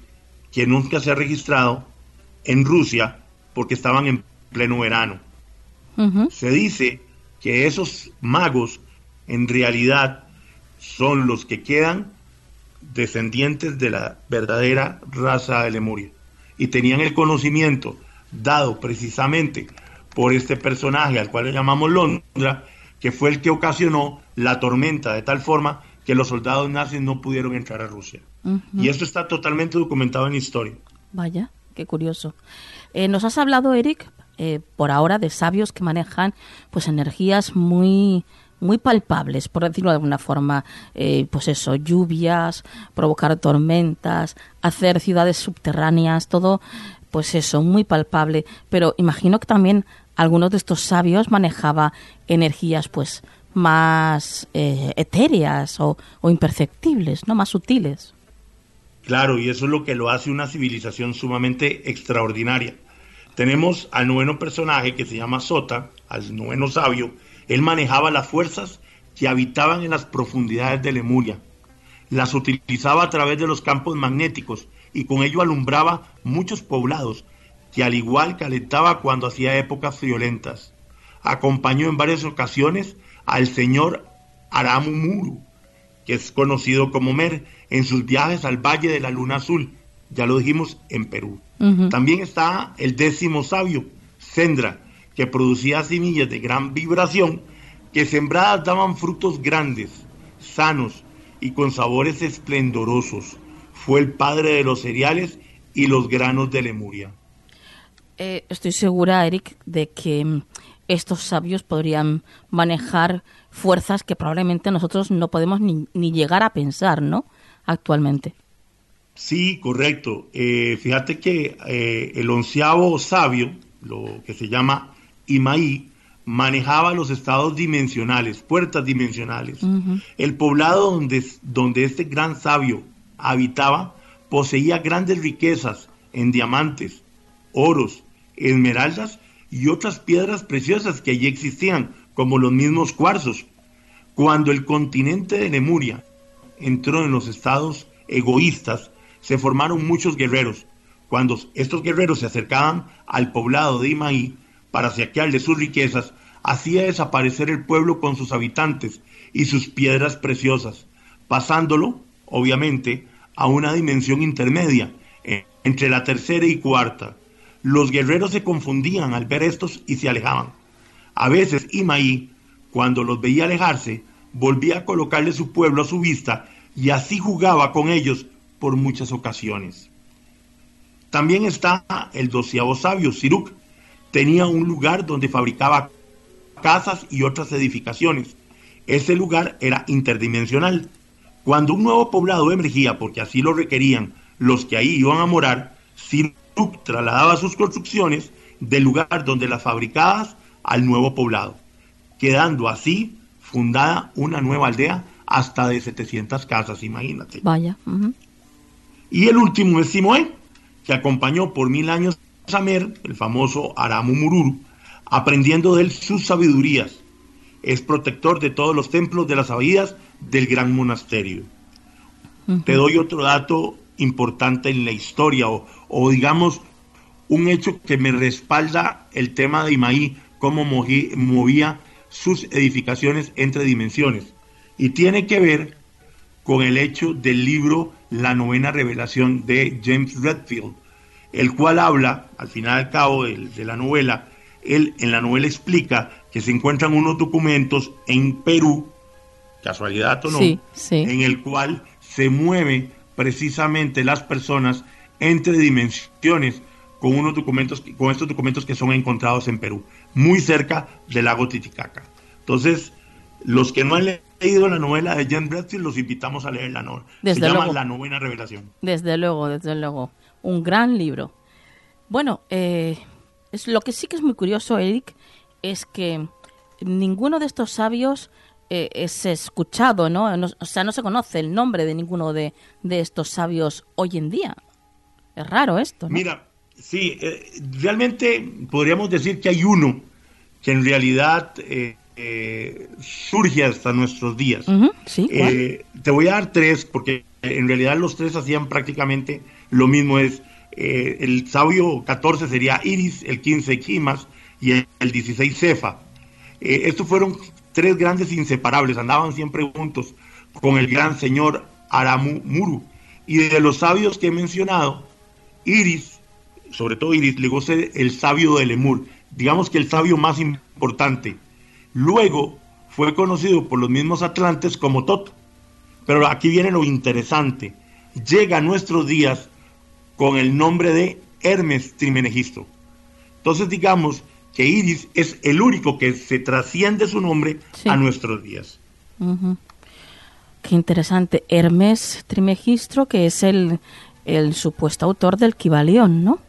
que nunca se ha registrado en Rusia porque estaban en pleno verano. Se dice que esos magos en realidad son los que quedan descendientes de la verdadera raza de Lemuria y tenían el conocimiento dado precisamente por este personaje al cual le llamamos Londra, que fue el que ocasionó la tormenta de tal forma que los soldados nazis no pudieron entrar a Rusia. Y esto está totalmente documentado en historia. Vaya, qué curioso. Eh, nos has hablado, Eric, eh, por ahora de sabios que manejan pues energías muy muy palpables, por decirlo de alguna forma, eh, pues eso, lluvias, provocar tormentas, hacer ciudades subterráneas, todo, pues eso, muy palpable. Pero imagino que también algunos de estos sabios manejaba energías, pues, más eh, etéreas o, imperceptibles, ¿no? Más sutiles. Claro, y eso es lo que lo hace una civilización sumamente extraordinaria. Tenemos al noveno personaje que se llama Sota, al noveno sabio, él manejaba las fuerzas que habitaban en las profundidades de Lemuria. Las utilizaba a través de los campos magnéticos y con ello alumbraba muchos poblados que al igual calentaba cuando hacía épocas violentas. Acompañó en varias ocasiones al señor Aramumuru, que es conocido como Mer, en sus viajes al Valle de la Luna Azul, ya lo dijimos, en Perú. También está el décimo sabio, Sendra, que producía semillas de gran vibración que sembradas daban frutos grandes, sanos y con sabores esplendorosos. Fue el padre de los cereales y los granos de Lemuria. Eh, estoy segura, Eric, de que mm, estos sabios podrían manejar fuerzas que probablemente nosotros no podemos ni, llegar a pensar, ¿no? Actualmente. Sí, correcto. Eh, fíjate que eh, el onceavo sabio, lo que se llama Imaí manejaba los estados dimensionales, puertas dimensionales. El poblado donde, donde este gran sabio habitaba poseía grandes riquezas en diamantes, oros, esmeraldas y otras piedras preciosas que allí existían, como los mismos cuarzos. Cuando el continente de Lemuria entró en los estados egoístas, se formaron muchos guerreros. Cuando estos guerreros se acercaban al poblado de Imaí, para saquearle sus riquezas, hacía desaparecer el pueblo con sus habitantes y sus piedras preciosas, pasándolo, obviamente, a una dimensión intermedia, eh, entre la tercera y cuarta. Los guerreros se confundían al ver estos y se alejaban. A veces Imaí, cuando los veía alejarse, volvía a colocarle su pueblo a su vista y así jugaba con ellos por muchas ocasiones. También está el doceavo sabio, Siruk, tenía un lugar donde fabricaba casas y otras edificaciones. Ese lugar era interdimensional. Cuando un nuevo poblado emergía, porque así lo requerían los que ahí iban a morar, Siruk trasladaba sus construcciones del lugar donde las fabricadas al nuevo poblado, quedando así fundada una nueva aldea hasta de 700 casas, imagínate. Vaya. Y el último es Simoé, que acompañó por mil años Samer, el famoso Aramu Mururu, aprendiendo de él sus sabidurías. Es protector de todos los templos de las abadías del gran monasterio. Te doy otro dato importante en la historia, o, digamos un hecho que me respalda el tema de Imaí, cómo movía sus edificaciones entre dimensiones. Y tiene que ver con el hecho del libro La novena revelación de James Redfield, el cual habla, al final al cabo de, la novela, él en la novela explica que se encuentran unos documentos en Perú, casualidad o no, en el cual se mueve precisamente las personas entre dimensiones con unos documentos, con estos documentos que son encontrados en Perú, muy cerca del lago Titicaca. Entonces, los que no han leído la novela de Jan Bradfield, los invitamos a leer la novela. Se llama La Novena Revelación. Desde luego, desde luego. Un gran libro. Bueno, eh, es, lo que sí que es muy curioso, Eric, es que ninguno de estos sabios eh, es escuchado, ¿no? O sea, no se conoce el nombre de ninguno de, de estos sabios hoy en día. Es raro esto, ¿no? Mira, sí, eh, realmente podríamos decir que hay uno que en realidad eh, surge hasta nuestros días. ¿Sí? te voy a dar tres, porque en realidad los tres hacían prácticamente lo mismo. Es el sabio 14 sería Iris, el 15 Kimas y el, el 16 Cefa. estos fueron tres grandes inseparables, andaban siempre juntos con el gran señor Aramu Muru. Y de los sabios que he mencionado, Iris, sobre todo Iris, ser el sabio de Lemur, digamos que el sabio más importante. Luego fue conocido por los mismos atlantes como Tot. Pero aquí viene lo interesante. Llega a nuestros días con el nombre de Hermes Trimenegisto. Entonces digamos que Iris es el único que se trasciende su nombre a nuestros días. Qué interesante. Hermes Trimegistro, que es el, el supuesto autor del Kibalión, ¿no?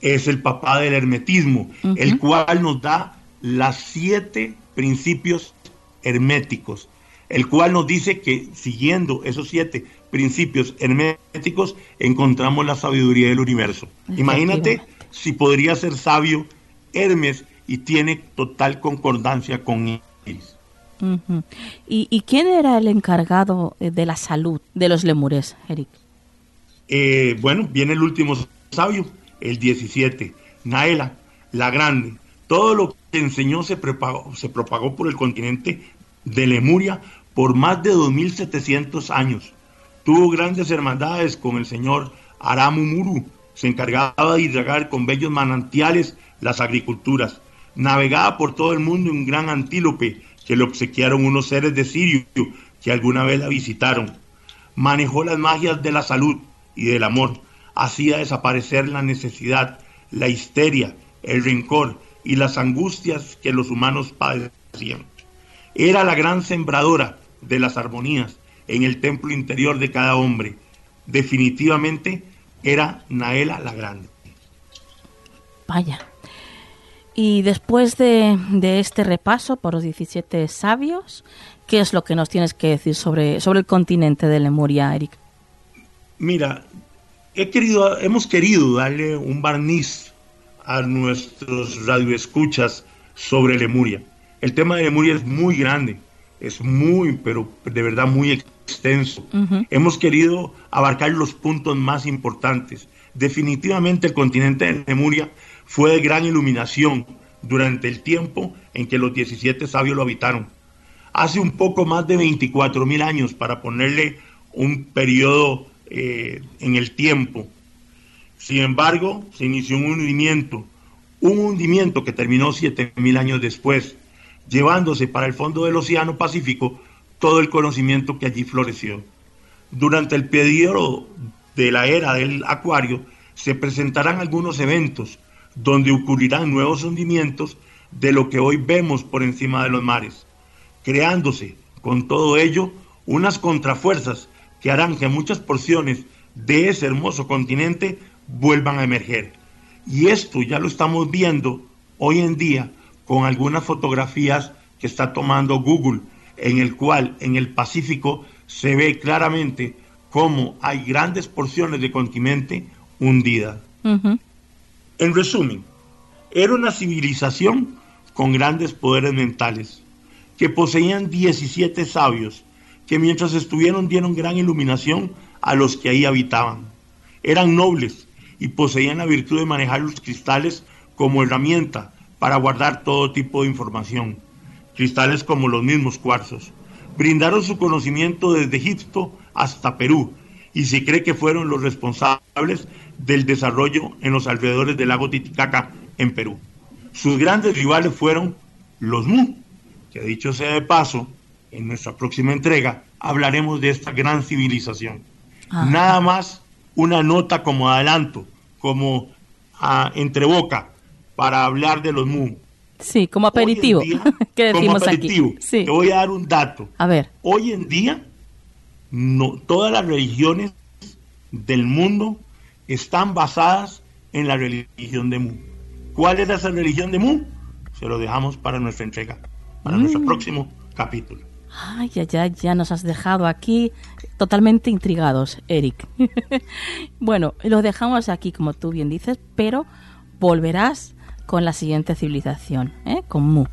Es el papá del hermetismo, el cual nos da las siete principios herméticos, el cual nos dice que siguiendo esos siete principios herméticos encontramos la sabiduría del universo. Imagínate si podría ser sabio Hermes y tiene total concordancia con Iris. ¿Y, quién era el encargado eh, de la salud de los lemures, Eric? Eh, bueno, viene el último sabio, el 17, Naela, la grande. Todo lo que enseñó se propagó, por el continente de Lemuria por más de 2.700 años. Tuvo grandes hermandades con el señor Aramu Muru. Se encargaba de irrigar con bellos manantiales las agriculturas. Navegaba por todo el mundo un gran antílope que le obsequiaron unos seres de Sirio que alguna vez la visitaron. Manejó las magias de la salud y del amor. Hacía desaparecer la necesidad, la histeria, el rencor y las angustias que los humanos padecían. Era la gran sembradora de las armonías en el templo interior de cada hombre. Definitivamente era Naela la Grande. Vaya. Y después de, este repaso por los 17 sabios, ¿qué es lo que nos tienes que decir sobre, sobre el continente de Lemuria, Eric? Mira, he querido, hemos querido darle un barniz a nuestros radioescuchas sobre Lemuria. El tema de Lemuria es muy grande, es muy, pero de verdad muy extenso. Hemos querido abarcar los puntos más importantes. Definitivamente el continente de Lemuria fue de gran iluminación durante el tiempo en que los 17 sabios lo habitaron. Hace un poco más de 24 mil años, para ponerle un periodo eh, en el tiempo. Sin embargo, se inició un hundimiento, un hundimiento que terminó 7 mil años después, llevándose para el fondo del Océano Pacífico todo el conocimiento que allí floreció. Durante el periodo de la era del Acuario se presentarán algunos eventos donde ocurrirán nuevos hundimientos de lo que hoy vemos por encima de los mares, creándose con todo ello unas contrafuerzas que harán que muchas porciones de ese hermoso continente vuelvan a emerger. Y esto ya lo estamos viendo hoy en día con algunas fotografías que está tomando Google, en el cual en el Pacífico se ve claramente cómo hay grandes porciones de continente hundidas. En resumen, era una civilización con grandes poderes mentales, que poseían 17 sabios, que mientras estuvieron dieron gran iluminación a los que ahí habitaban. Eran nobles y poseían la virtud de manejar los cristales como herramienta para guardar todo tipo de información, cristales como los mismos cuarzos. Brindaron su conocimiento desde Egipto hasta Perú y se cree que fueron los responsables del desarrollo en los alrededores del lago Titicaca en Perú. Sus grandes rivales fueron los Mu, que dicho sea de paso, en nuestra próxima entrega hablaremos de esta gran civilización. Nada más una nota como adelanto, como a, entre boca, para hablar de los Mu. Sí, como aperitivo. ¿Qué decimos como aperitivo. Aquí? Te voy a dar un dato. A ver. Hoy en día, no, todas las religiones del mundo están basadas en la religión de Mu. ¿Cuál es esa religión de Mu? Se lo dejamos para nuestra entrega, para nuestro mm. próximo capítulo. Ay, ya, ya, ya nos has dejado aquí totalmente intrigados, Eric. bueno, lo dejamos aquí, como tú bien dices, pero volverás con la siguiente civilización, ¿eh? con Mu.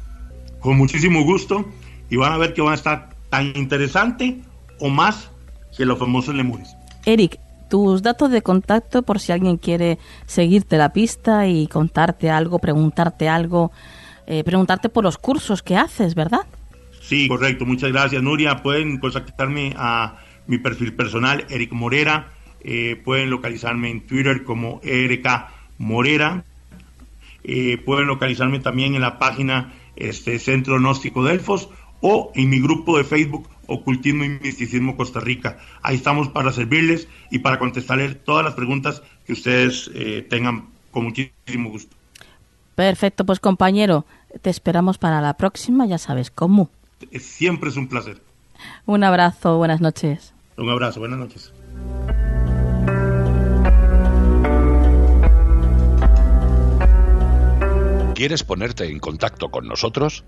Con muchísimo gusto y van a ver que van a estar tan interesante o más que los famosos lemures. Eric, tus datos de contacto por si alguien quiere seguirte la pista y contarte algo, preguntarte algo, eh, preguntarte por los cursos que haces, ¿verdad? Sí, correcto. Muchas gracias, Nuria. Pueden contactarme a mi perfil personal, Eric Morera. Eh, pueden localizarme en Twitter como RK Morera. Eh, pueden localizarme también en la página este, Centro Gnóstico Delfos o en mi grupo de Facebook Ocultismo y Misticismo Costa Rica. Ahí estamos para servirles y para contestarles todas las preguntas que ustedes eh, tengan con muchísimo gusto. Perfecto, pues compañero, te esperamos para la próxima, ya sabes cómo. Siempre es un placer. Un abrazo, buenas noches. Un abrazo, buenas noches. ¿Quieres ponerte en contacto con nosotros?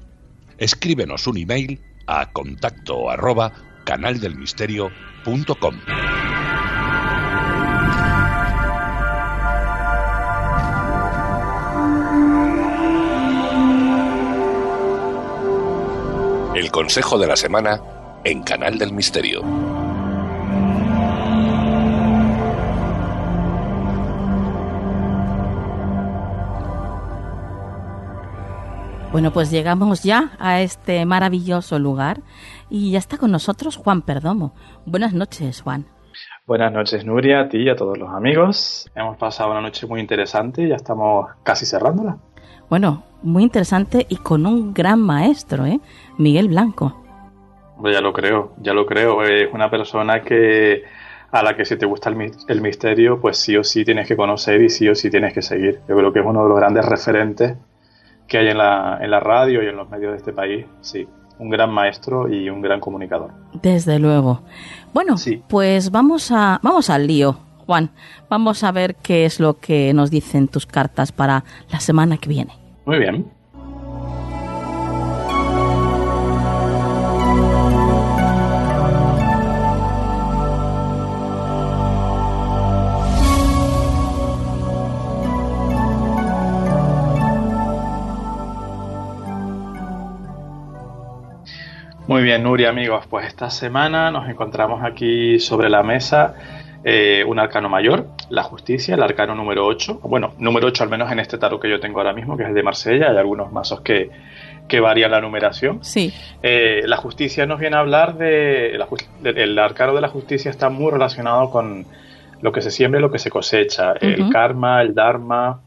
Escríbenos un email a contacto arroba canaldelmisterio.com. El consejo de la semana en Canal del Misterio. Bueno, pues llegamos ya a este maravilloso lugar y ya está con nosotros Juan Perdomo. Buenas noches, Juan. Buenas noches, Nuria, a ti y a todos los amigos. Hemos pasado una noche muy interesante y ya estamos casi cerrándola. Bueno, muy interesante y con un gran maestro, ¿eh? Miguel Blanco. Ya lo creo, ya lo creo. Es una persona que a la que si te gusta el, misterio, pues sí o sí tienes que conocer y sí o sí tienes que seguir. Yo creo que es uno de los grandes referentes que hay en la, en la radio y en los medios de este país. Sí, un gran maestro y un gran comunicador. Desde luego. Bueno, pues vamos a vamos al lío, Juan. Vamos a ver qué es lo que nos dicen tus cartas para la semana que viene. Muy bien. Muy bien, Nuria, amigos, pues esta semana nos encontramos aquí sobre la mesa eh, un arcano mayor, la justicia, el arcano número 8. Bueno, número 8 al menos en este tarot que yo tengo ahora mismo, que es el de Marsella. Hay algunos mazos que, que varían la numeración. Sí. Eh, la justicia nos viene a hablar de, El arcano de la justicia está muy relacionado con lo que se siembra y lo que se cosecha. El karma, el dharma,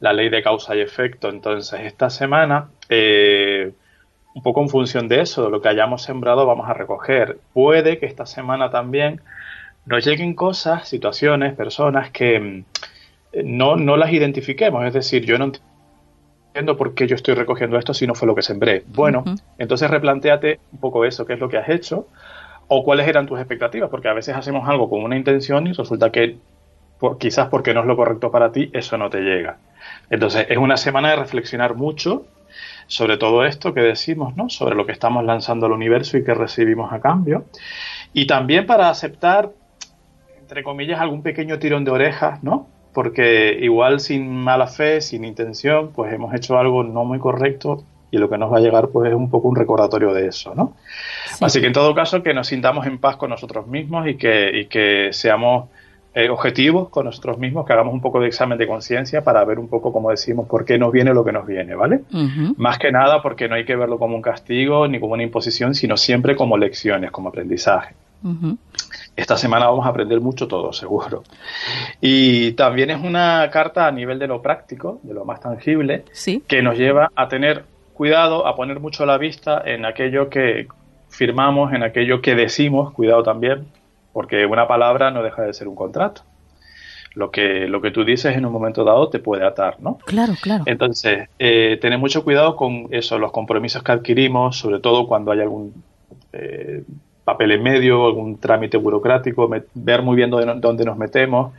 la ley de causa y efecto. Entonces, esta semana. Eh, un poco en función de eso, de lo que hayamos sembrado, vamos a recoger. Puede que esta semana también nos lleguen cosas, situaciones, personas que mm, no, no las identifiquemos. Es decir, yo no entiendo por qué yo estoy recogiendo esto si no fue lo que sembré. Bueno, entonces replanteate un poco eso, qué es lo que has hecho o cuáles eran tus expectativas, porque a veces hacemos algo con una intención y resulta que por, quizás porque no es lo correcto para ti, eso no te llega. Entonces es una semana de reflexionar mucho sobre todo esto que decimos, ¿no? Sobre lo que estamos lanzando al universo y que recibimos a cambio. Y también para aceptar entre comillas, algún pequeño tirón de orejas, ¿no? Porque igual sin mala fe, sin intención, pues hemos hecho algo no muy correcto y lo que nos va a llegar pues es un poco un recordatorio de eso, ¿no? Así que en todo caso que nos sintamos en paz con nosotros mismos y que, que seamos eh, objetivos con nosotros mismos, que hagamos un poco de examen de conciencia para ver un poco, como decimos, por qué nos viene lo que nos viene, ¿vale? Más que nada porque no hay que verlo como un castigo ni como una imposición, sino siempre como lecciones, como aprendizaje. Esta semana vamos a aprender mucho todo, seguro. Y también es una carta a nivel de lo práctico, de lo más tangible, que nos lleva a tener cuidado, a poner mucho la vista en aquello que firmamos, en aquello que decimos, cuidado también, porque una palabra no deja de ser un contrato. Lo que, lo que tú dices en un momento dado te puede atar, ¿no? Claro, claro. Entonces, eh, tener mucho cuidado con eso, los compromisos que adquirimos, sobre todo cuando hay algún eh, papel en medio, algún trámite burocrático, ver muy bien dónde, dónde, nos metemos,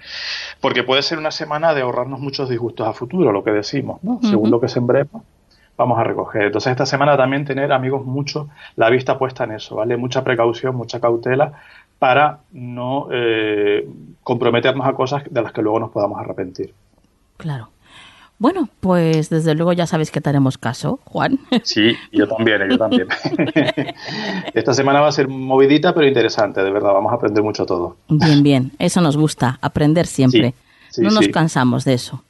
porque puede ser una semana de ahorrarnos muchos disgustos a futuro, lo que decimos, ¿no? Según lo que sembremos vamos a recoger. Entonces esta semana también tener, amigos, mucho la vista puesta en eso, ¿vale? Mucha precaución, mucha cautela para no eh, comprometernos a cosas de las que luego nos podamos arrepentir. Claro. Bueno, pues desde luego ya sabéis que te haremos caso, Juan. Sí, yo también, yo también. Esta semana va a ser movidita, pero interesante, de verdad, vamos a aprender mucho todo. Bien, bien, eso nos gusta, aprender siempre. no nos cansamos de eso.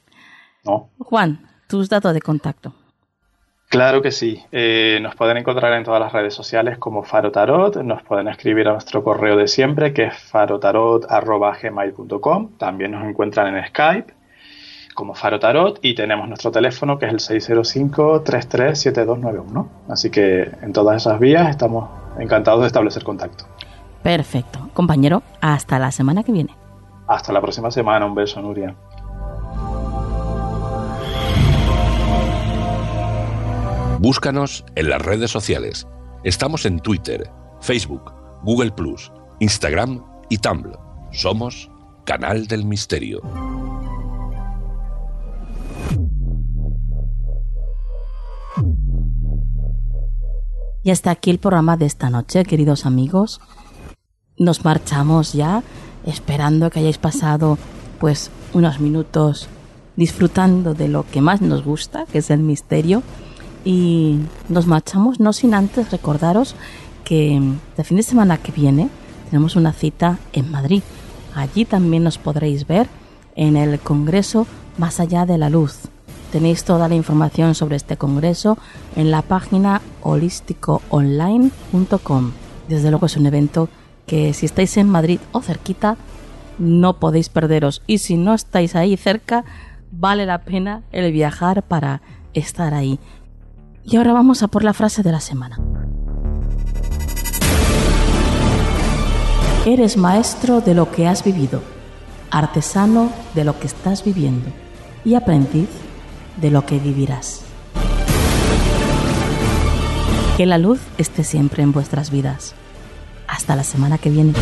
No. Juan, tus datos de contacto. Claro que sí. Eh, nos pueden encontrar en todas las redes sociales como Faro Tarot. Nos pueden escribir a nuestro correo de siempre, que es farotarot.gmail.com. También nos encuentran en Skype como Faro Tarot y tenemos nuestro teléfono que es el 605-337291. Así que en todas esas vías estamos encantados de establecer contacto. Perfecto. Compañero, hasta la semana que viene. Hasta la próxima semana. Un beso, Nuria. Búscanos en las redes sociales. Estamos en Twitter, Facebook, Google Plus, Instagram y Tumblr. Somos Canal del Misterio. Y hasta aquí el programa de esta noche, queridos amigos. Nos marchamos ya, esperando que hayáis pasado pues unos minutos disfrutando de lo que más nos gusta, que es el misterio y nos marchamos no sin antes recordaros que el fin de semana que viene tenemos una cita en Madrid. Allí también nos podréis ver en el Congreso Más allá de la Luz. Tenéis toda la información sobre este congreso en la página holísticoonline.com. Desde luego es un evento que si estáis en Madrid o cerquita no podéis perderos y si no estáis ahí cerca vale la pena el viajar para estar ahí. Y ahora vamos a por la frase de la semana. Eres maestro de lo que has vivido, artesano de lo que estás viviendo y aprendiz de lo que vivirás. Que la luz esté siempre en vuestras vidas. Hasta la semana que viene.